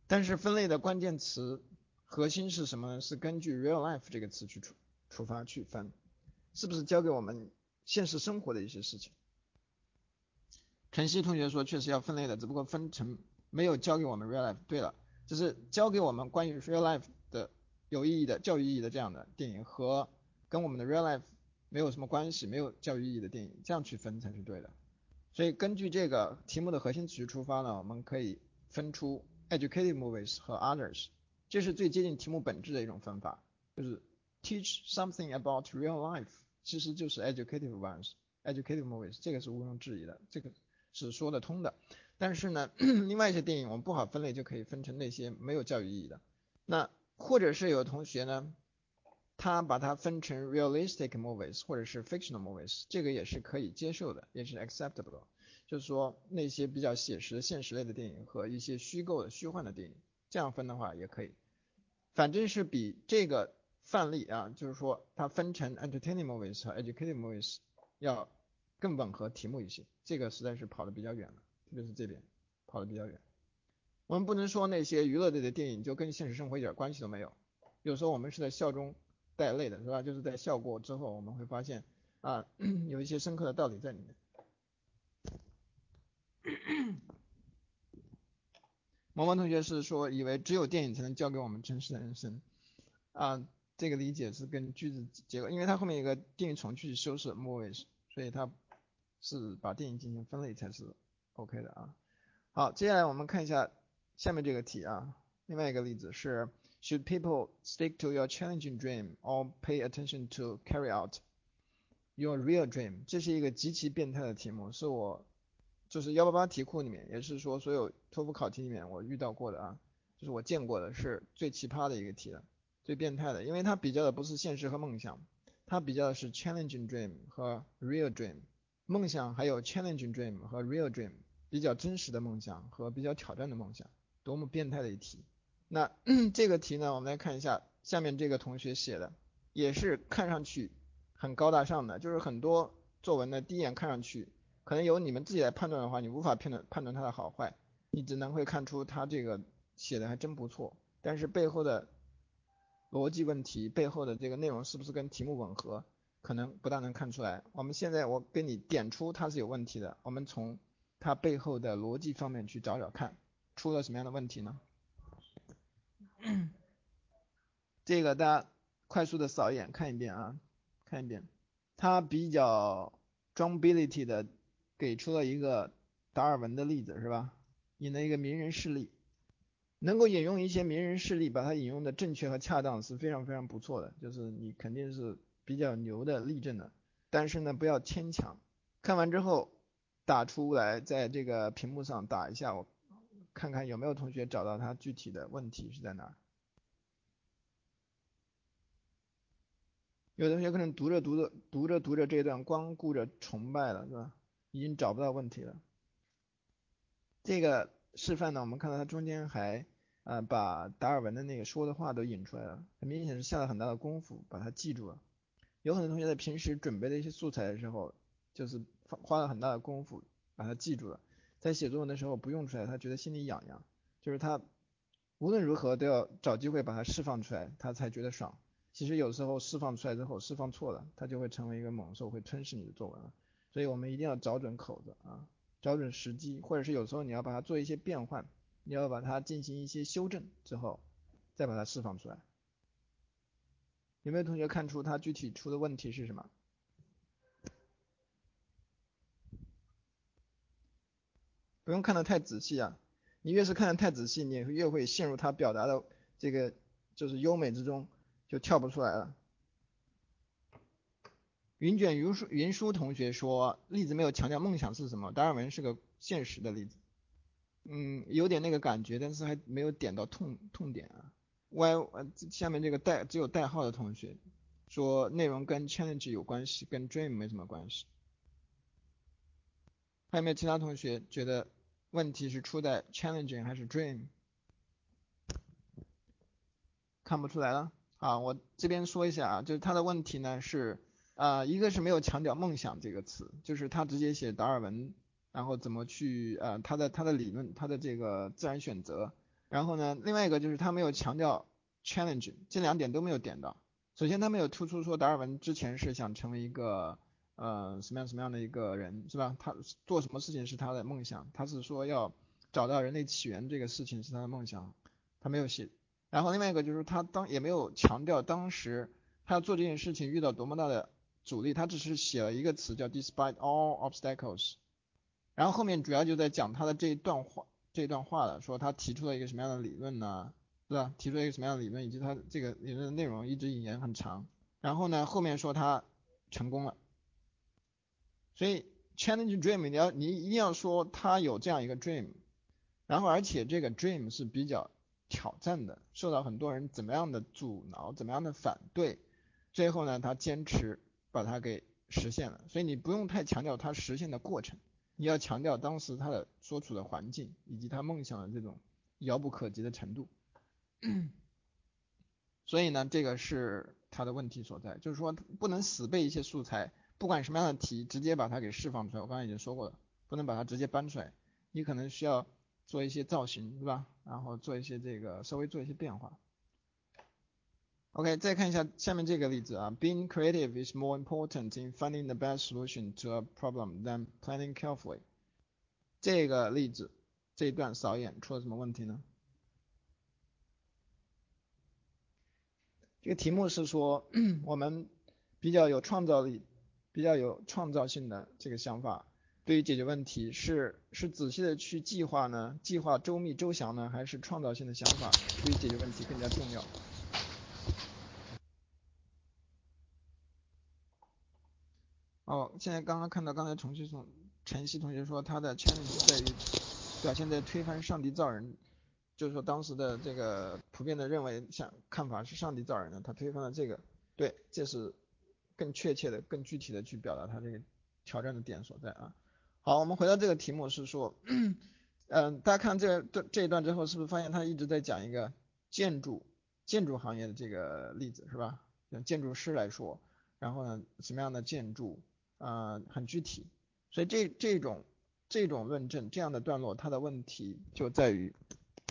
但是分类的关键词核心是什么呢？是根据 real life 这个词去出出发去分。是不是教给我们现实生活的一些事情？晨曦同学说，确实要分类的，只不过分成没有教给我们 real life。对了，就是教给我们关于 real life 的有意义的教育意义的这样的电影，和跟我们的 real life 没有什么关系、没有教育意义的电影，这样去分才是对的。所以根据这个题目的核心词出发呢，我们可以分出 educative movies 和 others，这是最接近题目本质的一种分法，就是。Teach something about real life，其实就是 educative ones，educative movies，这个是毋庸置疑的，这个是说得通的。但是呢，另外一些电影我们不好分类，就可以分成那些没有教育意义的。那或者是有同学呢，他把它分成 realistic movies 或者是 fictional movies，这个也是可以接受的，也是 acceptable。就是说那些比较写实的、现实类的电影和一些虚构的、虚幻的电影，这样分的话也可以。反正是比这个。范例啊，就是说它分成 entertaining movies 和 educative movies 要更吻合题目一些，这个实在是跑的比较远了，特别是这边跑的比较远。我们不能说那些娱乐类的电影就跟现实生活一点关系都没有，有时候我们是在笑中带泪的，是吧？就是在笑过之后，我们会发现啊，有一些深刻的道理在里面。毛毛同学是说，以为只有电影才能教给我们真实的人生啊。这个理解是跟句子结构，因为它后面有个定语从句修饰 movie 所以它是把电影进行分类才是 OK 的啊。好，接下来我们看一下下面这个题啊。另外一个例子是，Should people stick to your challenging dream or pay attention to carry out your real dream？这是一个极其变态的题目，是我就是幺八八题库里面，也是说所有托福考题里面我遇到过的啊，就是我见过的是最奇葩的一个题了。最变态的，因为它比较的不是现实和梦想，它比较的是 challenging dream 和 real dream。梦想还有 challenging dream 和 real dream，比较真实的梦想和比较挑战的梦想，多么变态的一题。那 这个题呢，我们来看一下下面这个同学写的，也是看上去很高大上的，就是很多作文呢第一眼看上去，可能由你们自己来判断的话，你无法判断判断它的好坏，你只能会看出他这个写的还真不错，但是背后的。逻辑问题背后的这个内容是不是跟题目吻合，可能不大能看出来。我们现在我给你点出它是有问题的，我们从它背后的逻辑方面去找找看，出了什么样的问题呢？这个大家快速的扫一眼看一遍啊，看一遍，它比较 drability 的给出了一个达尔文的例子是吧？引了一个名人事例。能够引用一些名人事例，把它引用的正确和恰当是非常非常不错的，就是你肯定是比较牛的例证的。但是呢，不要牵强。看完之后打出来，在这个屏幕上打一下，我看看有没有同学找到他具体的问题是在哪。有的同学可能读着读着读着读着这一段光顾着崇拜了，是吧？已经找不到问题了。这个示范呢，我们看到它中间还啊把达尔文的那个说的话都引出来了，很明显是下了很大的功夫把它记住了。有很多同学在平时准备的一些素材的时候，就是花了很大的功夫把它记住了，在写作文的时候不用出来，他觉得心里痒痒，就是他无论如何都要找机会把它释放出来，他才觉得爽。其实有时候释放出来之后，释放错了，它就会成为一个猛兽，会吞噬你的作文了。所以我们一定要找准口子啊，找准时机，或者是有时候你要把它做一些变换，你要把它进行一些修正之后，再把它释放出来。有没有同学看出它具体出的问题是什么？不用看得太仔细啊，你越是看得太仔细，你越会陷入他表达的这个就是优美之中，就跳不出来了。云卷云舒云舒同学说，例子没有强调梦想是什么，达尔文是个现实的例子。嗯，有点那个感觉，但是还没有点到痛痛点啊。Y 下面这个代只有代号的同学说，内容跟 challenge 有关系，跟 dream 没什么关系。还有没有其他同学觉得问题是出在 challenging 还是 dream？看不出来了啊，我这边说一下啊，就是他的问题呢是。啊，一个是没有强调梦想这个词，就是他直接写达尔文，然后怎么去呃他的他的理论，他的这个自然选择，然后呢，另外一个就是他没有强调 challenge，这两点都没有点到。首先他没有突出说达尔文之前是想成为一个呃什么样什么样的一个人，是吧？他做什么事情是他的梦想，他是说要找到人类起源这个事情是他的梦想，他没有写。然后另外一个就是他当也没有强调当时他要做这件事情遇到多么大的。阻力，他只是写了一个词叫 despite all obstacles，然后后面主要就在讲他的这一段话，这一段话了，说他提出了一个什么样的理论呢，对吧？提出了一个什么样的理论，以及他这个理论的内容一直引言很长，然后呢，后面说他成功了，所以 challenge dream 你要你一定要说他有这样一个 dream，然后而且这个 dream 是比较挑战的，受到很多人怎么样的阻挠，怎么样的反对，最后呢，他坚持。把它给实现了，所以你不用太强调他实现的过程，你要强调当时他的所处的环境以及他梦想的这种遥不可及的程度。所以呢，这个是他的问题所在，就是说不能死背一些素材，不管什么样的题，直接把它给释放出来。我刚才已经说过了，不能把它直接搬出来，你可能需要做一些造型，对吧？然后做一些这个稍微做一些变化。OK，再看一下下面这个例子啊，Being creative is more important in finding the best solution to a problem than planning carefully。这个例子这一段扫一眼，出了什么问题呢？这个题目是说我们比较有创造力、比较有创造性的这个想法，对于解决问题是是仔细的去计划呢，计划周密周详呢，还是创造性的想法对于解决问题更加重要？哦，现在刚刚看到刚才重新从晨曦同学说他的 challenge 在于表现在推翻上帝造人，就是说当时的这个普遍的认为像看法是上帝造人的，他推翻了这个，对，这是更确切的、更具体的去表达他这个挑战的点所在啊。好，我们回到这个题目是说，嗯，大家看这这这一段之后，是不是发现他一直在讲一个建筑建筑行业的这个例子是吧？像建筑师来说，然后呢，什么样的建筑？呃，很具体，所以这这种这种论证这样的段落，它的问题就在于，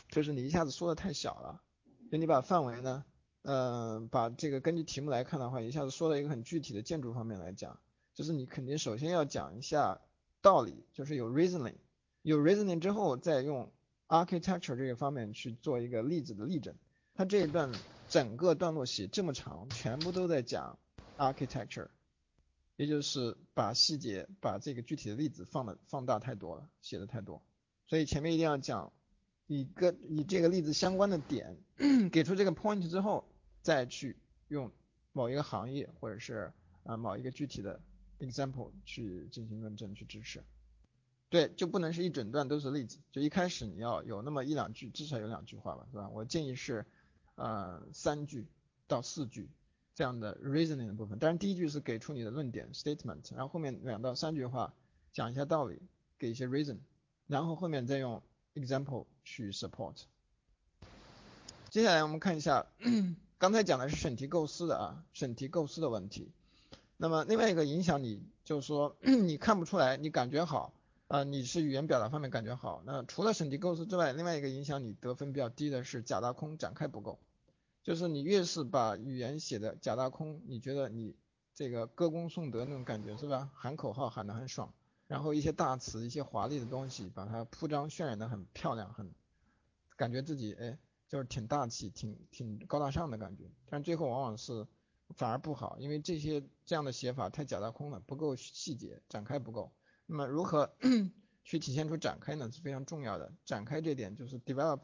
就是你一下子说的太小了，就你把范围呢，嗯，把这个根据题目来看的话，一下子说到一个很具体的建筑方面来讲，就是你肯定首先要讲一下道理，就是有 reasoning，有 reasoning 之后再用 architecture 这个方面去做一个例子的例证。他这一段整个段落写这么长，全部都在讲 architecture。也就是把细节、把这个具体的例子放的放大太多了，写的太多，所以前面一定要讲一个以这个例子相关的点，给出这个 point 之后，再去用某一个行业或者是啊某一个具体的 example 去进行论证去支持。对，就不能是一整段都是例子，就一开始你要有那么一两句，至少有两句话吧，是吧？我建议是，呃，三句到四句这样的 reasoning 的部分。当然，第一句是给出你的论点 statement，然后后面两到三句话讲一下道理，给一些 reason，然后后面再用 example 去 support。接下来我们看一下，刚才讲的是审题构思的啊，审题构思的问题。那么另外一个影响你，就是说 你看不出来，你感觉好。啊，你是语言表达方面感觉好，那除了审题构思之外，另外一个影响你得分比较低的是假大空展开不够，就是你越是把语言写的假大空，你觉得你这个歌功颂德那种感觉是吧？喊口号喊得很爽，然后一些大词、一些华丽的东西，把它铺张渲染得很漂亮，很感觉自己哎就是挺大气、挺挺高大上的感觉，但最后往往是反而不好，因为这些这样的写法太假大空了，不够细节，展开不够。那么如何 去体现出展开呢？是非常重要的。展开这点就是 develop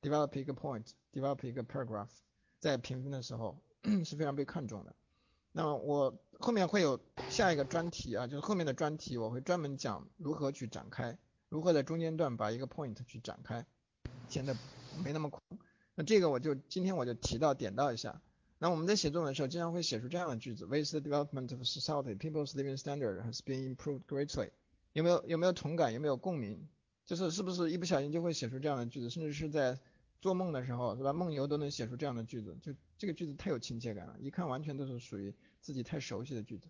develop 一个 point，develop 一个 paragraph，在评分的时候 是非常被看重的。那么我后面会有下一个专题啊，就是后面的专题我会专门讲如何去展开，如何在中间段把一个 point 去展开，显得没那么空。那这个我就今天我就提到点到一下。那我们在写作文的时候经常会写出这样的句子：With the development of society, people's living standard has been improved greatly. 有没有有没有同感？有没有共鸣？就是是不是一不小心就会写出这样的句子，甚至是在做梦的时候，是吧？梦游都能写出这样的句子，就这个句子太有亲切感了，一看完全都是属于自己太熟悉的句子。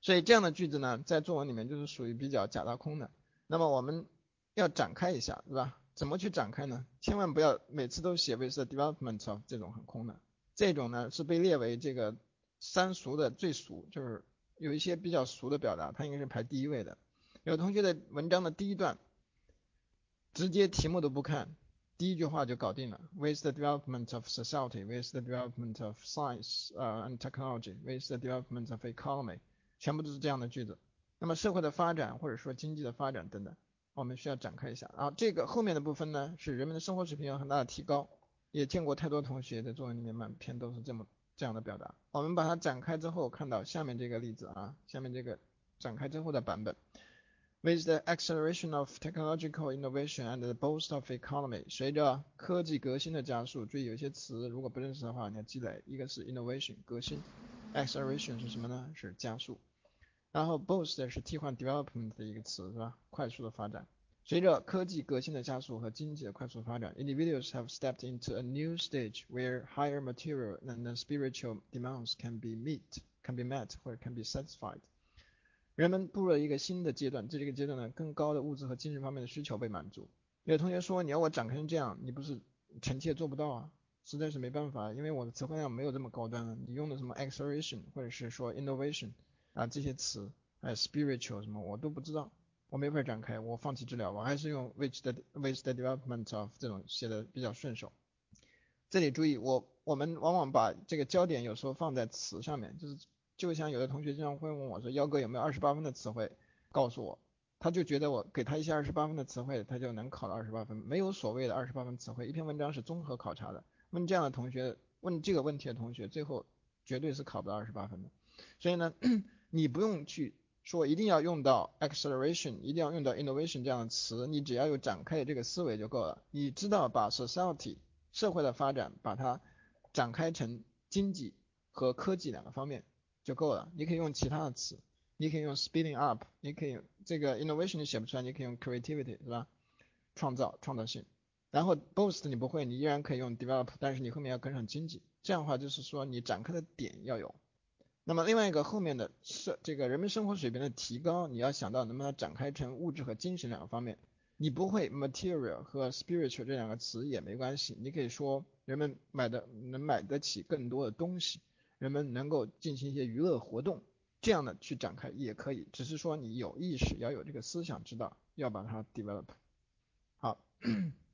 所以这样的句子呢，在作文里面就是属于比较假大空的。那么我们要展开一下，是吧？怎么去展开呢？千万不要每次都写 with the development of 这种很空的，这种呢是被列为这个三俗的最俗，就是。有一些比较俗的表达，它应该是排第一位的。有同学的文章的第一段，直接题目都不看，第一句话就搞定了。With the development of society, with the development of science, 呃 and technology, with the development of economy，全部都是这样的句子。那么社会的发展或者说经济的发展等等，我们需要展开一下。然后这个后面的部分呢，是人们的生活水平有很大的提高。也见过太多同学在作文里面满篇都是这么。这样的表达，我们把它展开之后，看到下面这个例子啊，下面这个展开之后的版本。With the acceleration of technological innovation and the boost of economy，随着科技革新的加速，注意有些词如果不认识的话，你要积累。一个是 innovation 革新，acceleration 是什么呢？是加速。然后 boost 是替换 development 的一个词，是吧？快速的发展。随着科技革新的加速和经济的快速发展，individuals have stepped into a new stage where higher material and spiritual demands can be meet can be met 或者 can be satisfied。人们步入了一个新的阶段，在这个阶段呢，更高的物质和精神方面的需求被满足。有同学说，你要我展开成这样，你不是臣妾做不到啊，实在是没办法，因为我的词汇量没有这么高端。你用的什么 acceleration 或者是说 innovation 啊这些词，还有 spiritual 什么我都不知道。我没法展开，我放弃治疗，我还是用 which the which the development of 这种写的比较顺手。这里注意，我我们往往把这个焦点有时候放在词上面，就是就像有的同学经常会问我说，幺哥有没有二十八分的词汇？告诉我，他就觉得我给他一些二十八分的词汇，他就能考到二十八分，没有所谓的二十八分词汇，一篇文章是综合考察的。问这样的同学，问这个问题的同学，最后绝对是考不到二十八分的。所以呢，你不用去。说一定要用到 acceleration，一定要用到 innovation 这样的词，你只要有展开的这个思维就够了。你知道把 society 社会的发展把它展开成经济和科技两个方面就够了。你可以用其他的词，你可以用 speeding up，你可以这个 innovation 你写不出来，你可以用 creativity 是吧？创造创造性。然后 boost 你不会，你依然可以用 develop，但是你后面要跟上经济。这样的话就是说你展开的点要有。那么另外一个后面的是这个人们生活水平的提高，你要想到能不能展开成物质和精神两个方面。你不会 material 和 spiritual 这两个词也没关系，你可以说人们买的能买得起更多的东西，人们能够进行一些娱乐活动，这样的去展开也可以，只是说你有意识要有这个思想，知道要把它 develop 好。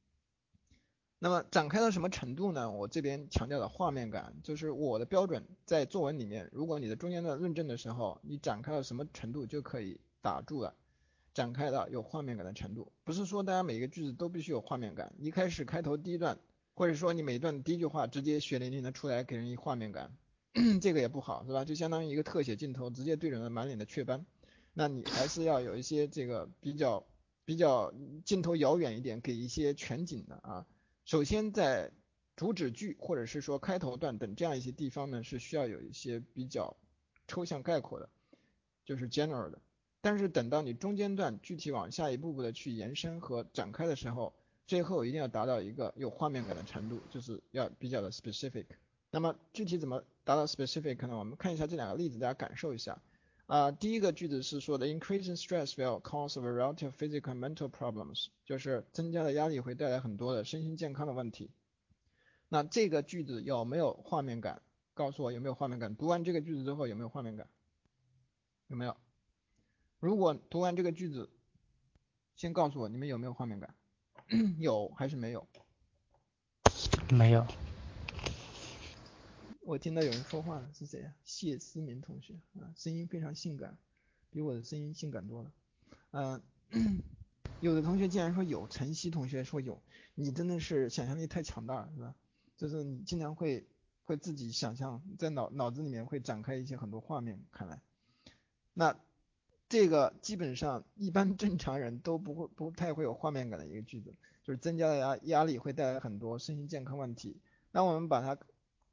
那么展开到什么程度呢？我这边强调的画面感，就是我的标准在作文里面，如果你的中间段论证的时候，你展开到什么程度就可以打住了，展开到有画面感的程度，不是说大家每个句子都必须有画面感，一开始开头第一段，或者说你每段第一句话直接血淋淋的出来给人一画面感，这个也不好，是吧？就相当于一个特写镜头直接对准了满脸的雀斑，那你还是要有一些这个比较比较镜头遥远一点，给一些全景的啊。首先在主旨句或者是说开头段等这样一些地方呢，是需要有一些比较抽象概括的，就是 general 的。但是等到你中间段具体往下一步步的去延伸和展开的时候，最后一定要达到一个有画面感的程度，就是要比较的 specific。那么具体怎么达到 specific 呢？我们看一下这两个例子，大家感受一下。啊，第一个句子是说的 increasing stress will cause a variety of physical and mental problems，就是增加的压力会带来很多的身心健康的问题。那这个句子有没有画面感？告诉我有没有画面感？读完这个句子之后有没有画面感？有没有？如果读完这个句子，先告诉我你们有没有画面感？有还是没有？没有。我听到有人说话了，是谁呀？谢思明同学啊，声音非常性感，比我的声音性感多了。嗯，有的同学竟然说有，晨曦同学说有，你真的是想象力太强大了，是吧？就是你经常会会自己想象，在脑脑子里面会展开一些很多画面，看来，那这个基本上一般正常人都不会不太会有画面感的一个句子，就是增加的压压力会带来很多身心健康问题。那我们把它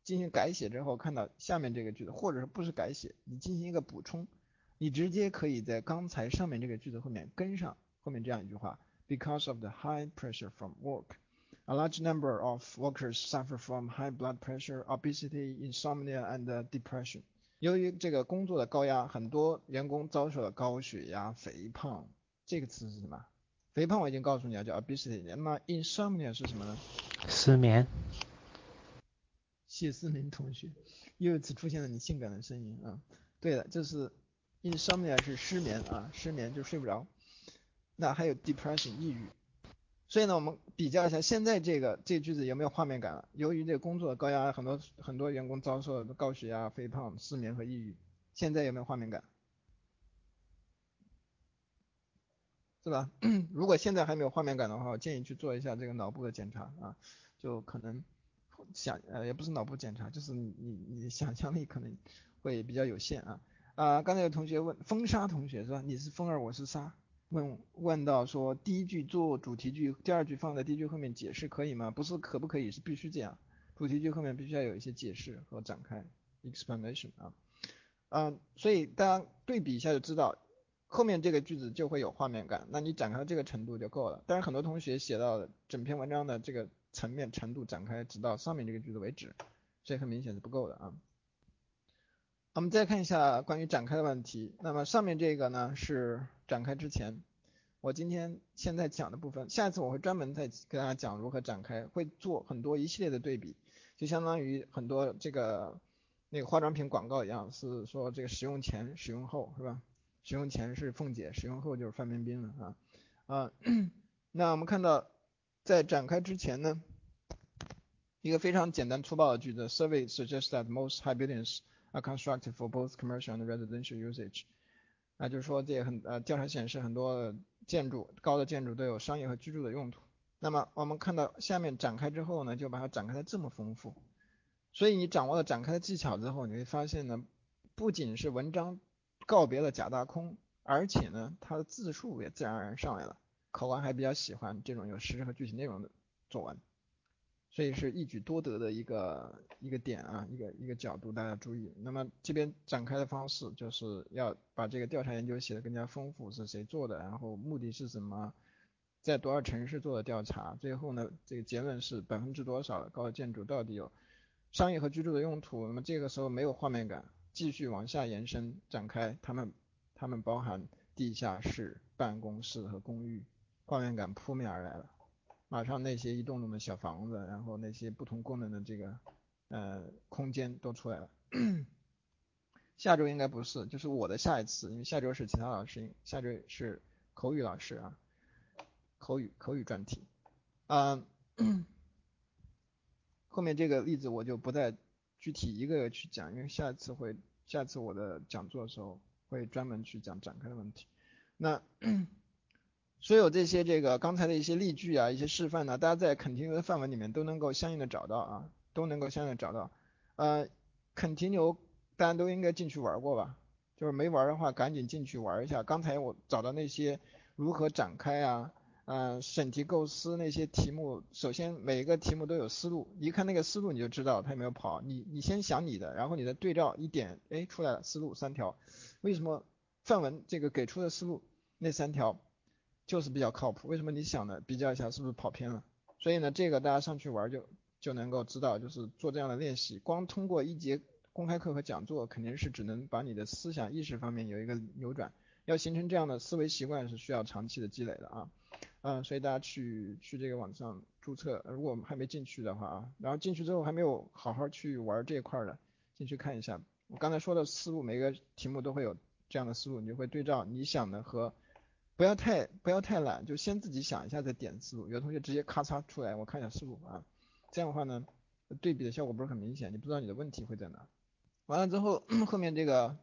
进行改写之后，看到下面这个句子，或者是不是改写，你进行一个补充，你直接可以在刚才上面这个句子后面跟上后面这样一句话：Because of the high pressure from work。A large number of workers suffer from high blood pressure, obesity, insomnia, and depression. 由于这个工作的高压，很多员工遭受了高血压、肥胖。这个词是什么？肥胖我已经告诉你了，叫 obesity。那么 insomnia 是什么呢？失眠。谢思明同学，又一次出现了你性感的声音啊！对了，就是 insomnia 是失眠啊，失眠就睡不着。那还有 depression 抑郁。所以呢，我们比较一下现在这个这句子有没有画面感了？由于这个工作的高压，很多很多员工遭受了高血压、肥胖、失眠和抑郁。现在有没有画面感？是吧？如果现在还没有画面感的话，我建议去做一下这个脑部的检查啊，就可能想呃也不是脑部检查，就是你你想象力可能会比较有限啊啊！刚才有同学问风沙同学是吧？你是风儿，我是沙。问问到说第一句做主题句，第二句放在第一句后面解释可以吗？不是可不可以，是必须这样。主题句后面必须要有一些解释和展开，explanation 啊，嗯，所以大家对比一下就知道，后面这个句子就会有画面感，那你展开到这个程度就够了。但是很多同学写到整篇文章的这个层面程度展开，直到上面这个句子为止，所以很明显是不够的啊。我们再看一下关于展开的问题。那么上面这个呢是展开之前，我今天现在讲的部分，下一次我会专门再给大家讲如何展开，会做很多一系列的对比，就相当于很多这个那个化妆品广告一样，是说这个使用前、使用后是吧？使用前是凤姐，使用后就是范冰冰了啊啊。那我们看到在展开之前呢，一个非常简单粗暴的句子：Survey suggests that most high buildings are constructed for both commercial and residential usage。那就是说，这很呃，调查显示很多建筑高的建筑都有商业和居住的用途。那么我们看到下面展开之后呢，就把它展开的这么丰富。所以你掌握了展开的技巧之后，你会发现呢，不仅是文章告别了假大空，而且呢，它的字数也自然而然上来了。考官还比较喜欢这种有实质和具体内容的作文。所以是一举多得的一个一个点啊，一个一个角度，大家注意。那么这边展开的方式就是要把这个调查研究写得更加丰富，是谁做的，然后目的是什么，在多少城市做的调查，最后呢，这个结论是百分之多少的高的建筑到底有商业和居住的用途。那么这个时候没有画面感，继续往下延伸展开，他们他们包含地下室、办公室和公寓，画面感扑面而来了。马上那些一栋栋的小房子，然后那些不同功能的这个呃空间都出来了。下周应该不是，就是我的下一次，因为下周是其他老师，下周是口语老师啊，口语口语专题。嗯，后面这个例子我就不再具体一个个去讲，因为下一次会下次我的讲座的时候会专门去讲展开的问题。那。所有这些这个刚才的一些例句啊，一些示范呢，大家在肯提牛的范文里面都能够相应的找到啊，都能够相应的找到。呃，肯提牛大家都应该进去玩过吧？就是没玩的话赶紧进去玩一下。刚才我找到那些如何展开啊，嗯，审题构思那些题目，首先每一个题目都有思路，一看那个思路你就知道它有没有跑。你你先想你的，然后你的对照一点，哎，出来了思路三条。为什么范文这个给出的思路那三条就是比较靠谱？为什么你想的比较一下是不是跑偏了？所以呢，这个大家上去玩就就能够知道，就是做这样的练习。光通过一节公开课和讲座，肯定是只能把你的思想意识方面有一个扭转。要形成这样的思维习惯是需要长期的积累的啊。嗯，所以大家去去这个网上注册，如果还没进去的话啊，然后进去之后还没有好好去玩这一块的，进去看一下。我刚才说的思路，每个题目都会有这样的思路，你就会对照你想的和。不要太不要太懒，就先自己想一下再点思路。有的同学直接咔嚓出来，我看一下思路啊，这样的话呢，对比的效果不是很明显，你不知道你的问题会在哪。完了之后，后面这个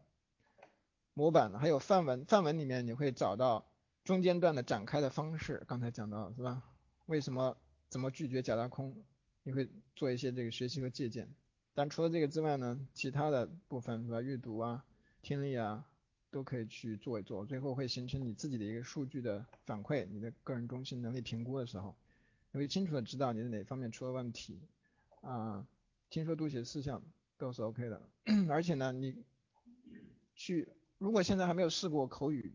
模板还有范文，范文里面你会找到中间段的展开的方式，刚才讲到是吧？为什么怎么拒绝假大空？你会做一些这个学习和借鉴。但除了这个之外呢，其他的部分是吧？阅读啊，听力啊。都可以去做一做，最后会形成你自己的一个数据的反馈。你的个人中心能力评估的时候，你会清楚的知道你的哪方面出了问题。啊，听说读写四项都是 OK 的，而且呢，你去如果现在还没有试过口语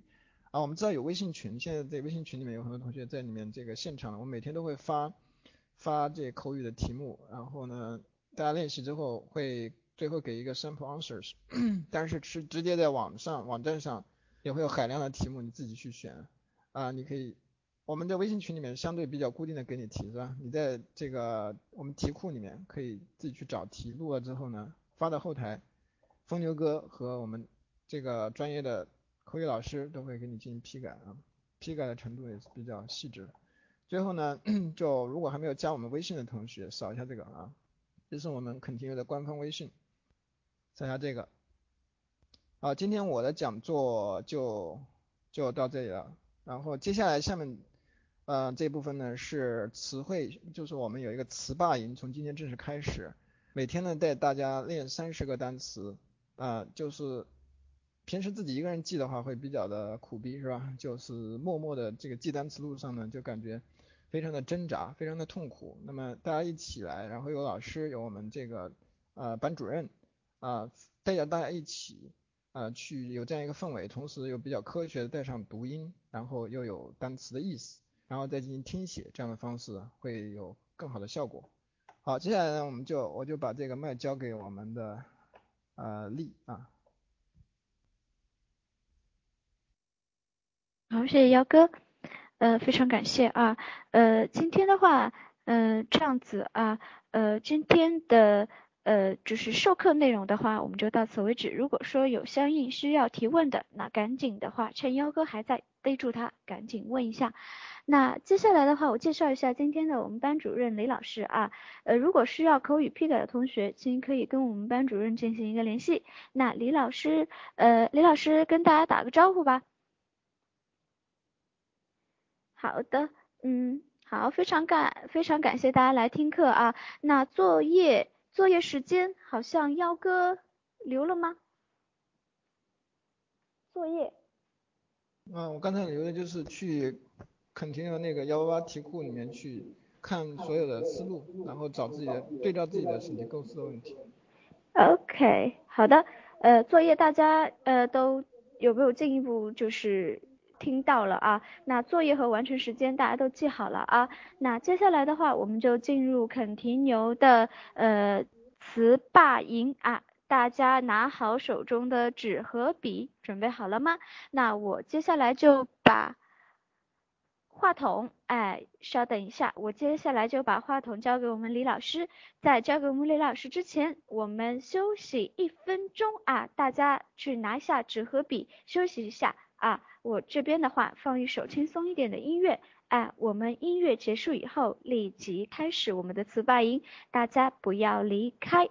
啊，我们知道有微信群，现在在微信群里面有很多同学在里面这个现场，我每天都会发发这口语的题目，然后呢，大家练习之后会。最后给一个 sample answers，但是是直接在网上网站上也会有海量的题目，你自己去选啊，你可以我们在微信群里面相对比较固定的给你题是吧？你在这个我们题库里面可以自己去找题，录了之后呢发到后台，疯牛哥和我们这个专业的口语老师都会给你进行批改啊，批改的程度也是比较细致的。最后呢，就如果还没有加我们微信的同学，扫一下这个啊，这是我们肯提的官方微信。剩下这个，好，今天我的讲座就就到这里了。然后接下来下面，呃，这部分呢是词汇，就是我们有一个词霸营，从今天正式开始，每天呢带大家练三十个单词，啊，就是平时自己一个人记的话会比较的苦逼是吧？就是默默的这个记单词路上呢就感觉非常的挣扎，非常的痛苦。那么大家一起来，然后有老师，有我们这个呃班主任。啊，带着大家一起啊去有这样一个氛围，同时又比较科学的带上读音，然后又有单词的意思，然后再进行听写，这样的方式会有更好的效果。好，接下来呢，我们就我就把这个麦交给我们的呃丽啊。好，谢谢姚哥，呃，非常感谢啊，呃，今天的话，嗯，这样子啊，呃，今天的。呃，就是授课内容的话，我们就到此为止。如果说有相应需要提问的，那赶紧的话，趁幺哥还在，逮住他，赶紧问一下。那接下来的话，我介绍一下今天的我们班主任李老师啊。呃，如果需要口语批改的同学，请可以跟我们班主任进行一个联系。那李老师，呃，李老师跟大家打个招呼吧。好的，嗯，好，非常感非常感谢大家来听课啊。那作业。作业时间好像幺哥留了吗？作业。嗯，我刚才留的就是去肯定的那个幺八八题库里面去看所有的思路，然后找自己的对照自己的审题构思的问题。OK，好的，呃，作业大家呃都有没有进一步就是？听到了啊，那作业和完成时间大家都记好了啊。那接下来的话，我们就进入肯提牛的呃词霸营啊，大家拿好手中的纸和笔，准备好了吗？那我接下来就把话筒，哎，稍等一下，我接下来就把话筒交给我们李老师。在交给我们李老师之前，我们休息一分钟啊，大家去拿下纸和笔，休息一下啊。我这边的话放一首轻松一点的音乐，哎，我们音乐结束以后立即开始我们的词霸音，大家不要离开。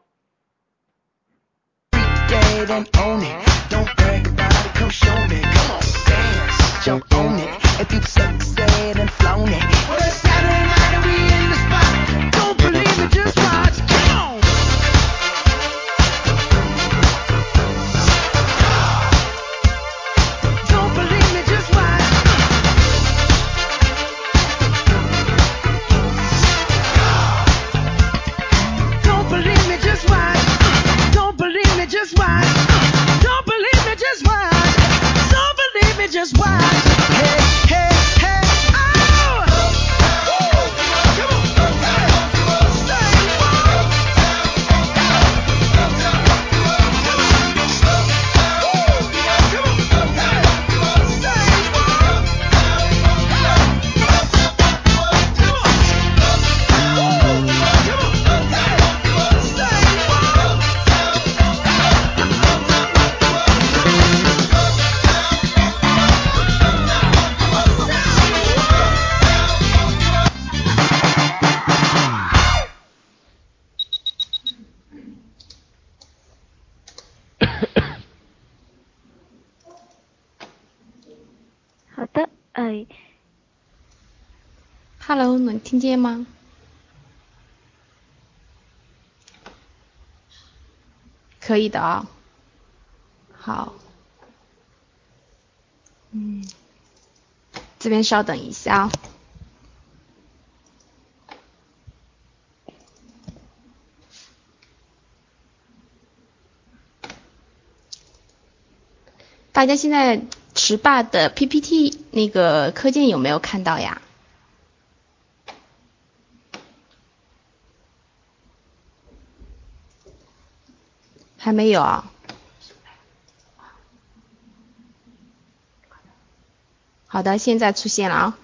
，Hello，能听见吗？可以的啊，好，嗯，这边稍等一下啊。大家现在池霸的 PPT 那个课件有没有看到呀？还没有啊？好的，现在出现了啊。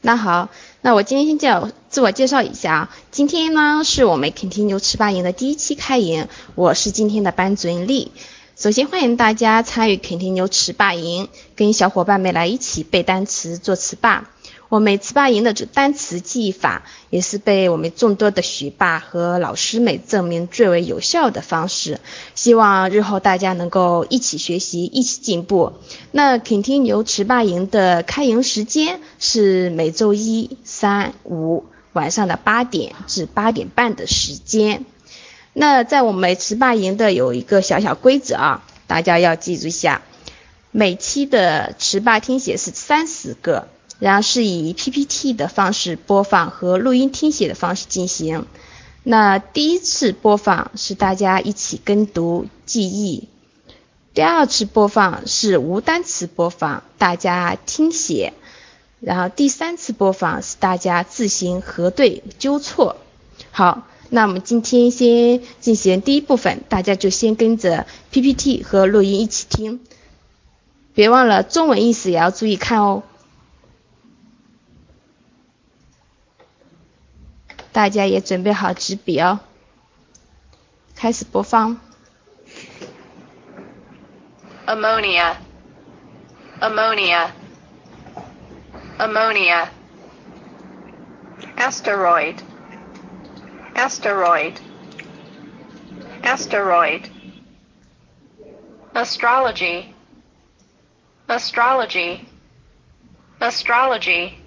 那好，那我今天先介自我介绍一下啊。今天呢是我们肯提牛池霸营的第一期开营，我是今天的班主任丽。首先欢迎大家参与肯定牛词霸营，跟小伙伴们来一起背单词、做词霸。我们词霸营的这单词记忆法，也是被我们众多的学霸和老师们证明最为有效的方式。希望日后大家能够一起学习，一起进步。那肯定牛词霸营的开营时间是每周一、三、五晚上的八点至八点半的时间。那在我们词霸营的有一个小小规则啊，大家要记住一下。每期的词霸听写是三十个，然后是以 PPT 的方式播放和录音听写的方式进行。那第一次播放是大家一起跟读记忆，第二次播放是无单词播放，大家听写，然后第三次播放是大家自行核对纠错。好。那我们今天先进行第一部分，大家就先跟着 PPT 和录音一起听，别忘了中文意思也要注意看哦。大家也准备好纸笔哦，开始播放。Ammonia, ammonia, ammonia, asteroid. asteroid asteroid astrology astrology astrology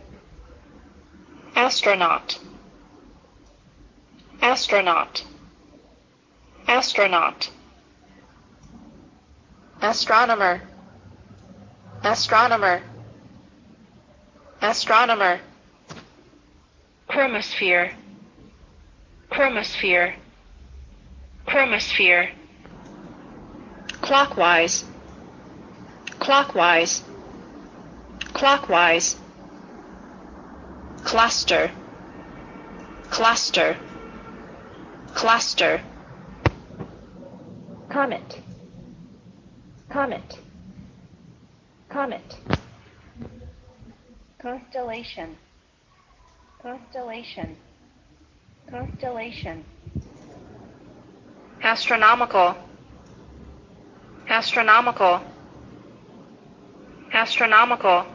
astronaut astronaut. Astronaut. Astronomer. Astronomer. Astronomer. Chromosphere. Chromosphere. Chromosphere. Clockwise. Clockwise. Clockwise. Cluster. Cluster cluster comet comet comet constellation constellation Constellation. Astronomical. Astronomical. Astronomical.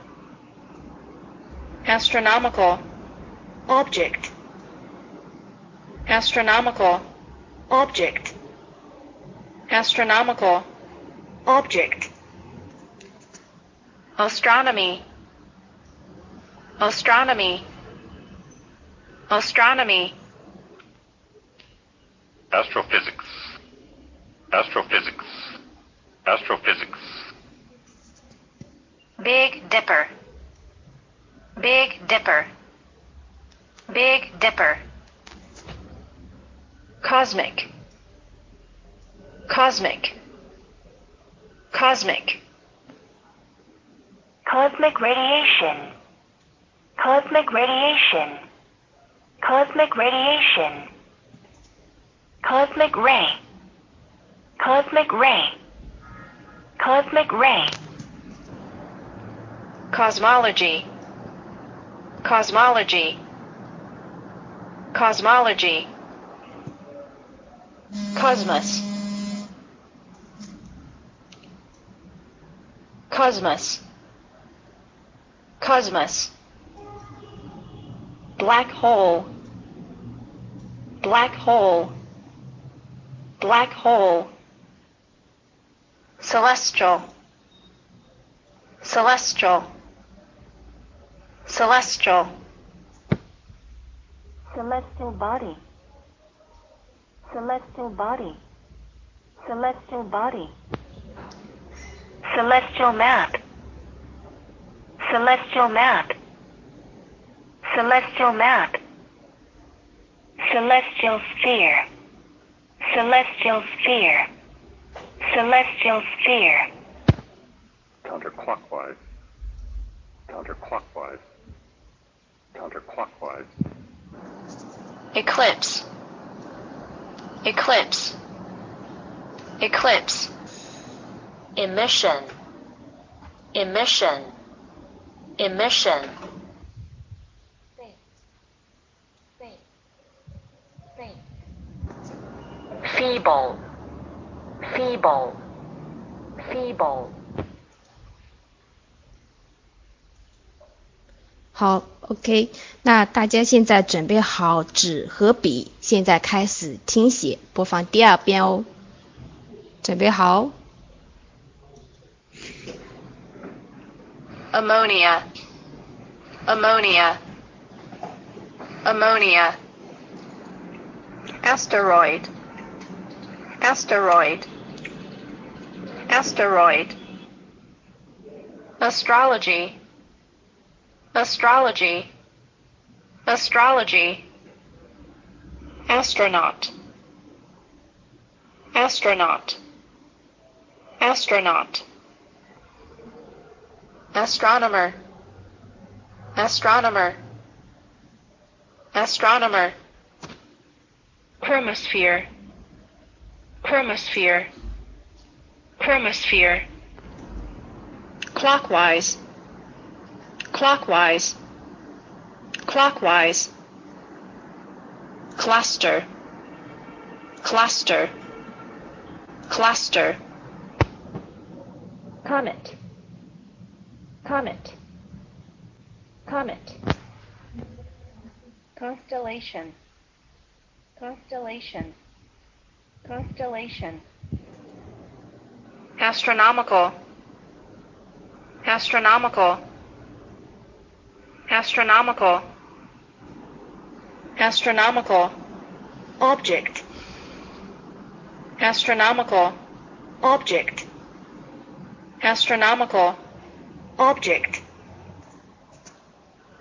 Astronomical. Object. Astronomical. Object. Astronomical. Object. Astronomy. Astronomy. Astronomy. Astrophysics. Astrophysics. Astrophysics. Big Dipper. Big Dipper. Big Dipper. Cosmic. Cosmic. Cosmic. Cosmic radiation. Cosmic radiation. Cosmic radiation. Cosmic ray. Cosmic ray. Cosmic ray. Cosmology. Cosmology. Cosmology. Cosmos. Cosmos. Cosmos. Black hole. Black hole black hole celestial celestial celestial, celestial body, celestial body, celestial body, celestial map, celestial map, celestial map, celestial sphere, celestial sphere, celestial sphere, counterclockwise, counterclockwise, counterclockwise, eclipse, eclipse, eclipse, emission, emission, emission, feeble, feeble, feeble. 好，OK，那大家现在准备好纸和笔，现在开始听写，播放第二遍哦。准备好。ammonia, ammonia, ammonia, asteroid, asteroid, asteroid, astrology, astrology, astrology, astronaut, astronaut, astronaut. Astronomer. Astronomer. Astronomer. Chromosphere. Chromosphere. Chromosphere. Clockwise clockwise clockwise cluster cluster cluster. Comet. Comet. Comet. Constellation. Constellation. Constellation. Astronomical. Astronomical astronomical. Astronomical. Object. Astronomical. Object. Astronomical. Object.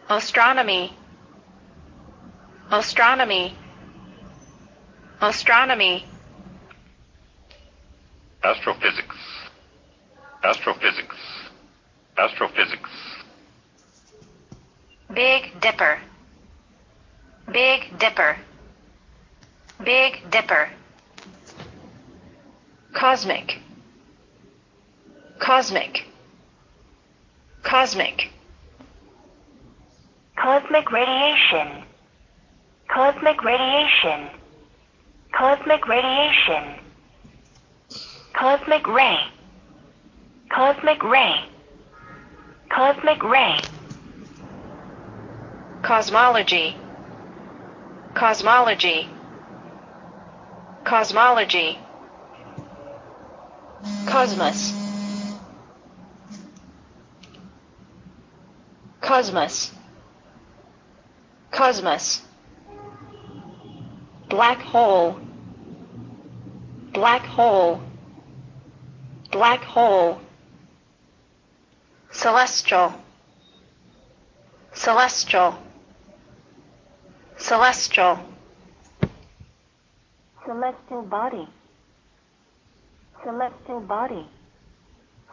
Astronomy. Astronomy. Astronomy. Astrophysics, astrophysics, astrophysics, big dipper. Big dipper. Big dipper. Cosmic. Cosmic. Cosmic. Cosmic radiation, cosmic radiation, cosmic radiation, cosmic ray, cosmic ray, cosmic ray, cosmology. Cosmology. Cosmology. Cosmos. Cosmos. Cosmos. Black hole. Black hole. Black hole. Celestial. Celestial celestial. Celestial body, celestial body,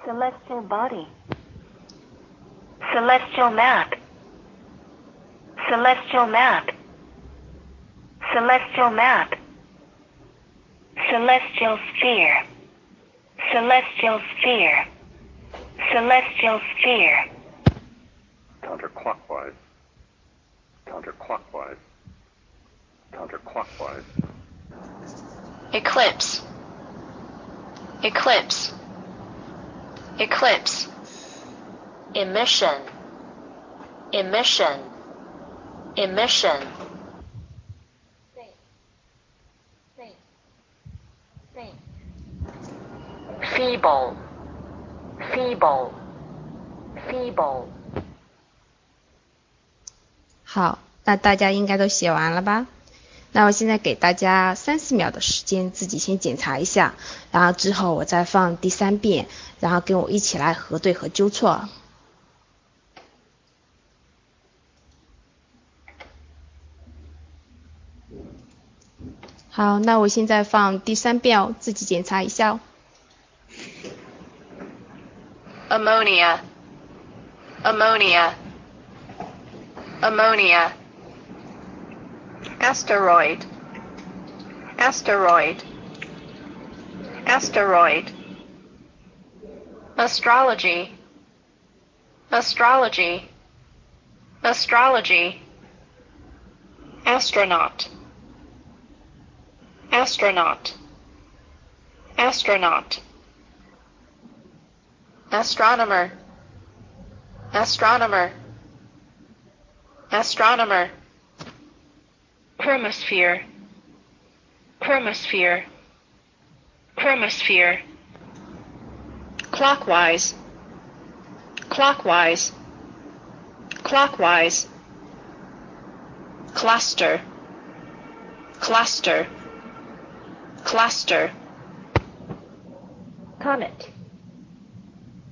celestial body, celestial map celestial map celestial map celestial sphere. Celestial sphere. Celestial sphere. Counterclockwise, counterclockwise, counterclockwise, eclipse eclipse eclipse emission emission emission feeble feeble feeble 好，那大家应该都写完了吧？ 那我现在给大家三四秒的时间，自己先检查一下，然后之后我再放第三遍，然后跟我一起来核对和纠错。好，那我现在放第三遍哦，自己检查一下哦。ammonia, ammonia, ammonia, asteroid, asteroid, asteroid, astrology, astrology, astrology, astronaut, astronaut, astronaut. Astronomer. Astronomer. Astronomer chromosphere. Chromosphere. Chromosphere. Clockwise. Clockwise. Clockwise. Cluster. Cluster. Cluster. Comet.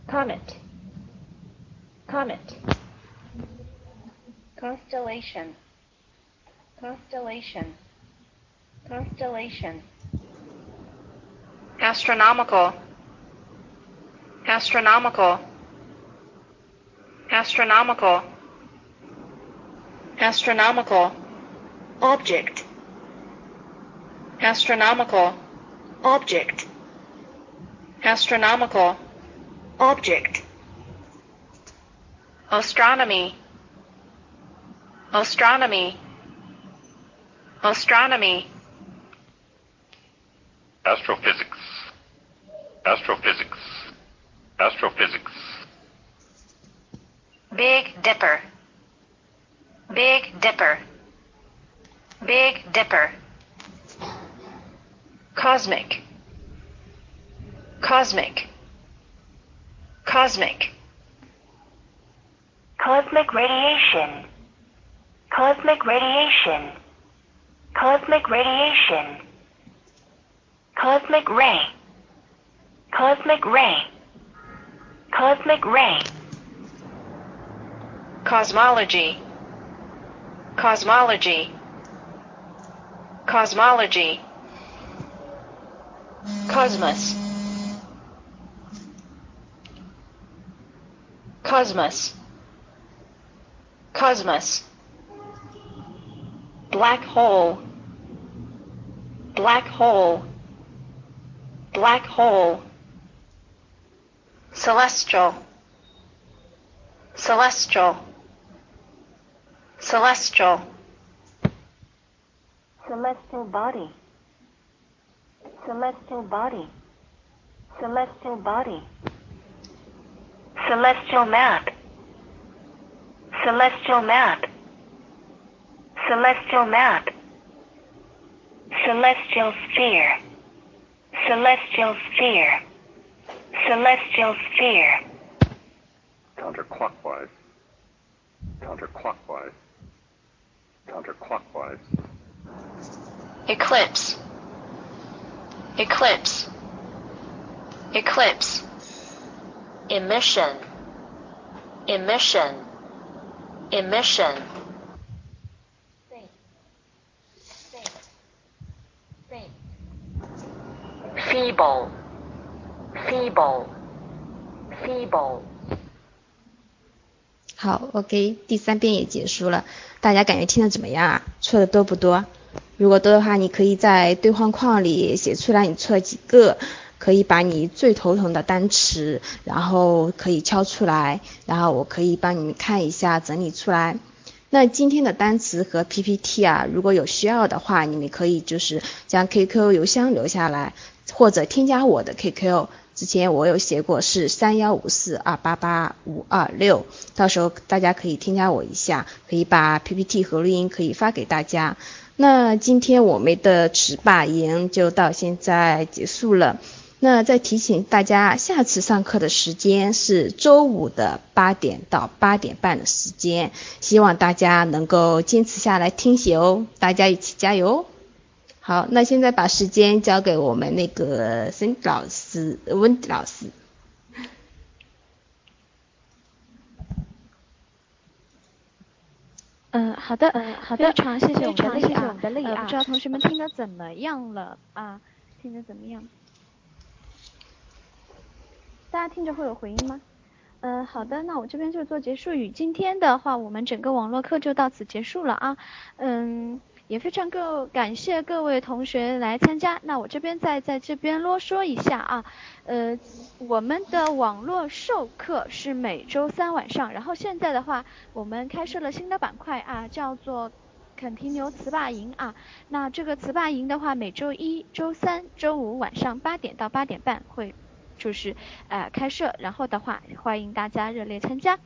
Comet. Comet. Constellation constellation. Constellation. Astronomical. Astronomical. Astronomical. Astronomical. Object. Astronomical. Object. Astronomical. Object. Astronomy. Astronomy astronomy. Astrophysics, astrophysics, astrophysics, big dipper. Big dipper. Big dipper. Cosmic. Cosmic. Cosmic. Cosmic radiation. Cosmic radiation. Cosmic radiation. Cosmic ray. Cosmic ray. Cosmic ray. cosmology cosmology cosmology cosmos cosmos cosmos black hole black hole black hole celestial celestial celestial Celestial body. Celestial body. Celestial body. Celestial map. Celestial map. Celestial map. Celestial sphere. Celestial sphere. Celestial sphere. counterclockwise, counterclockwise, counterclockwise, eclipse. Eclipse. Eclipse. Emission. Emission. Emission feeble feeble feeble 好，OK，第三遍也结束了，大家感觉听的怎么样啊？错的多不多？如果多的话，你可以在对话框里写出来你错了几个，可以把你最头疼的单词，然后可以敲出来，然后我可以帮你们看一下，整理出来。那今天的单词和 PPT 啊，如果有需要的话，你们可以就是将 QQ 邮箱留下来，或者添加我的 QQ。之前我有写过是三幺五四二八八五二六，到时候大家可以添加我一下，可以把 PPT 和录音可以发给大家。那今天我们的词霸营就到现在结束了。那再提醒大家，下次上课的时间是周五的八点到八点半的时间，希望大家能够坚持下来听写哦，大家一起加油。好，那现在把时间交给我们那个孙老师、温老师。嗯，好的，嗯，好的，非常谢谢我们的丽啊，呃，不知道同学们听得怎么样了啊？听得怎么样？大家听着会有回音吗？呃，好的，那我这边就做结束语。今天的话，我们整个网络课就到此结束了啊。嗯。也非常各感谢各位同学来参加，那我这边再在这边啰嗦一下啊，呃，我们的网络授课是每周三晚上，然后现在的话，我们开设了新的板块啊，叫做肯提牛词霸营啊，那这个词霸营的话，每周一周三、周五晚上八点到八点半会就是呃开设，然后的话欢迎大家热烈参加。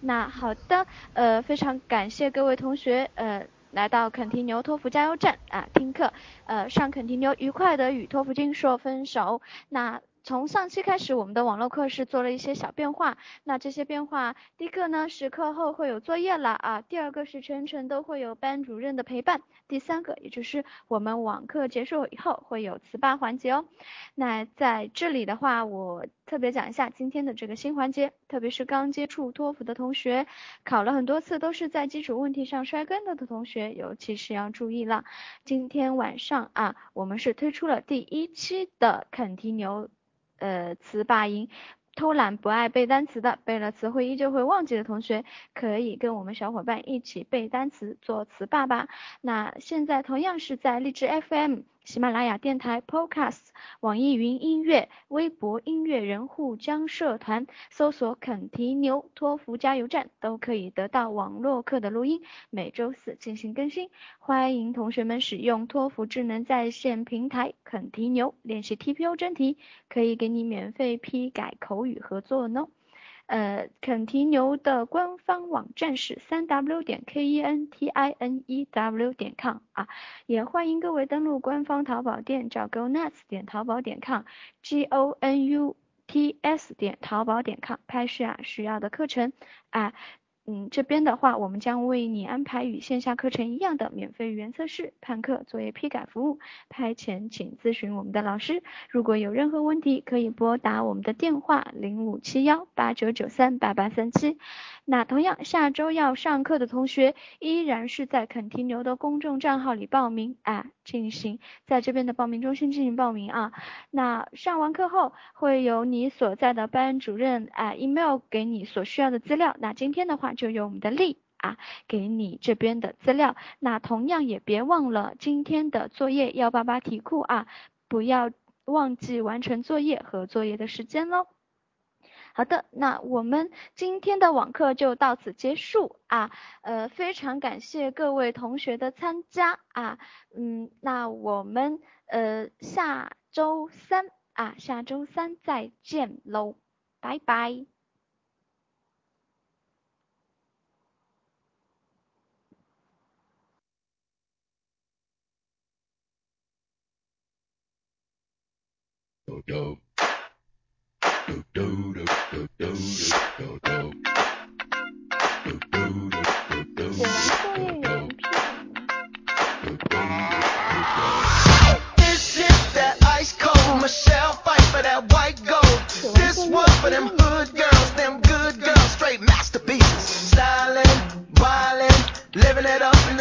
那好的，呃，非常感谢各位同学呃。来到肯提牛托福加油站啊，听课，呃，上肯提牛愉快的与托福君说分手。那从上期开始，我们的网络课是做了一些小变化。那这些变化，第一个呢是课后会有作业了啊，第二个是全程都会有班主任的陪伴，第三个也就是我们网课结束以后会有词霸环节哦。那在这里的话，我。特别讲一下今天的这个新环节，特别是刚接触托福的同学，考了很多次都是在基础问题上摔跟头的同学，尤其是要注意了。今天晚上啊，我们是推出了第一期的肯提牛呃词霸音。偷懒不爱背单词的，背了词汇依旧会忘记的同学，可以跟我们小伙伴一起背单词，做词霸吧。那现在同样是在荔枝 FM。喜马拉雅电台、Podcast、网易云音乐、微博音乐人互江社团搜索“肯提牛托福加油站”都可以得到网络课的录音，每周四进行更新。欢迎同学们使用托福智能在线平台“肯提牛”练习 TPO 真题，可以给你免费批改口语和作文哦。呃，肯提牛的官方网站是三 w 点 k e n t i n e w 点 com 啊，也欢迎各位登录官方淘宝店，找 go nuts 点淘宝点 com，g o n u t s 点淘宝点 com，拍摄啊需要的课程啊。嗯，这边的话，我们将为你安排与线下课程一样的免费语言测试、判课、作业批改服务。拍前请咨询我们的老师。如果有任何问题，可以拨打我们的电话零五七幺八九九三八八三七。那同样，下周要上课的同学依然是在肯提牛的公众账号里报名啊，进行在这边的报名中心进行报名啊。那上完课后，会有你所在的班主任啊 email 给你所需要的资料。那今天的话就用我们的力啊给你这边的资料。那同样也别忘了今天的作业幺八八题库啊，不要忘记完成作业和作业的时间喽。好的，那我们今天的网课就到此结束啊，呃，非常感谢各位同学的参加啊，嗯，那我们呃下周三啊，下周三再见喽，拜拜。do do that ice cold Michelle fight for that white gold. This one for them.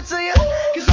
it to you. Cause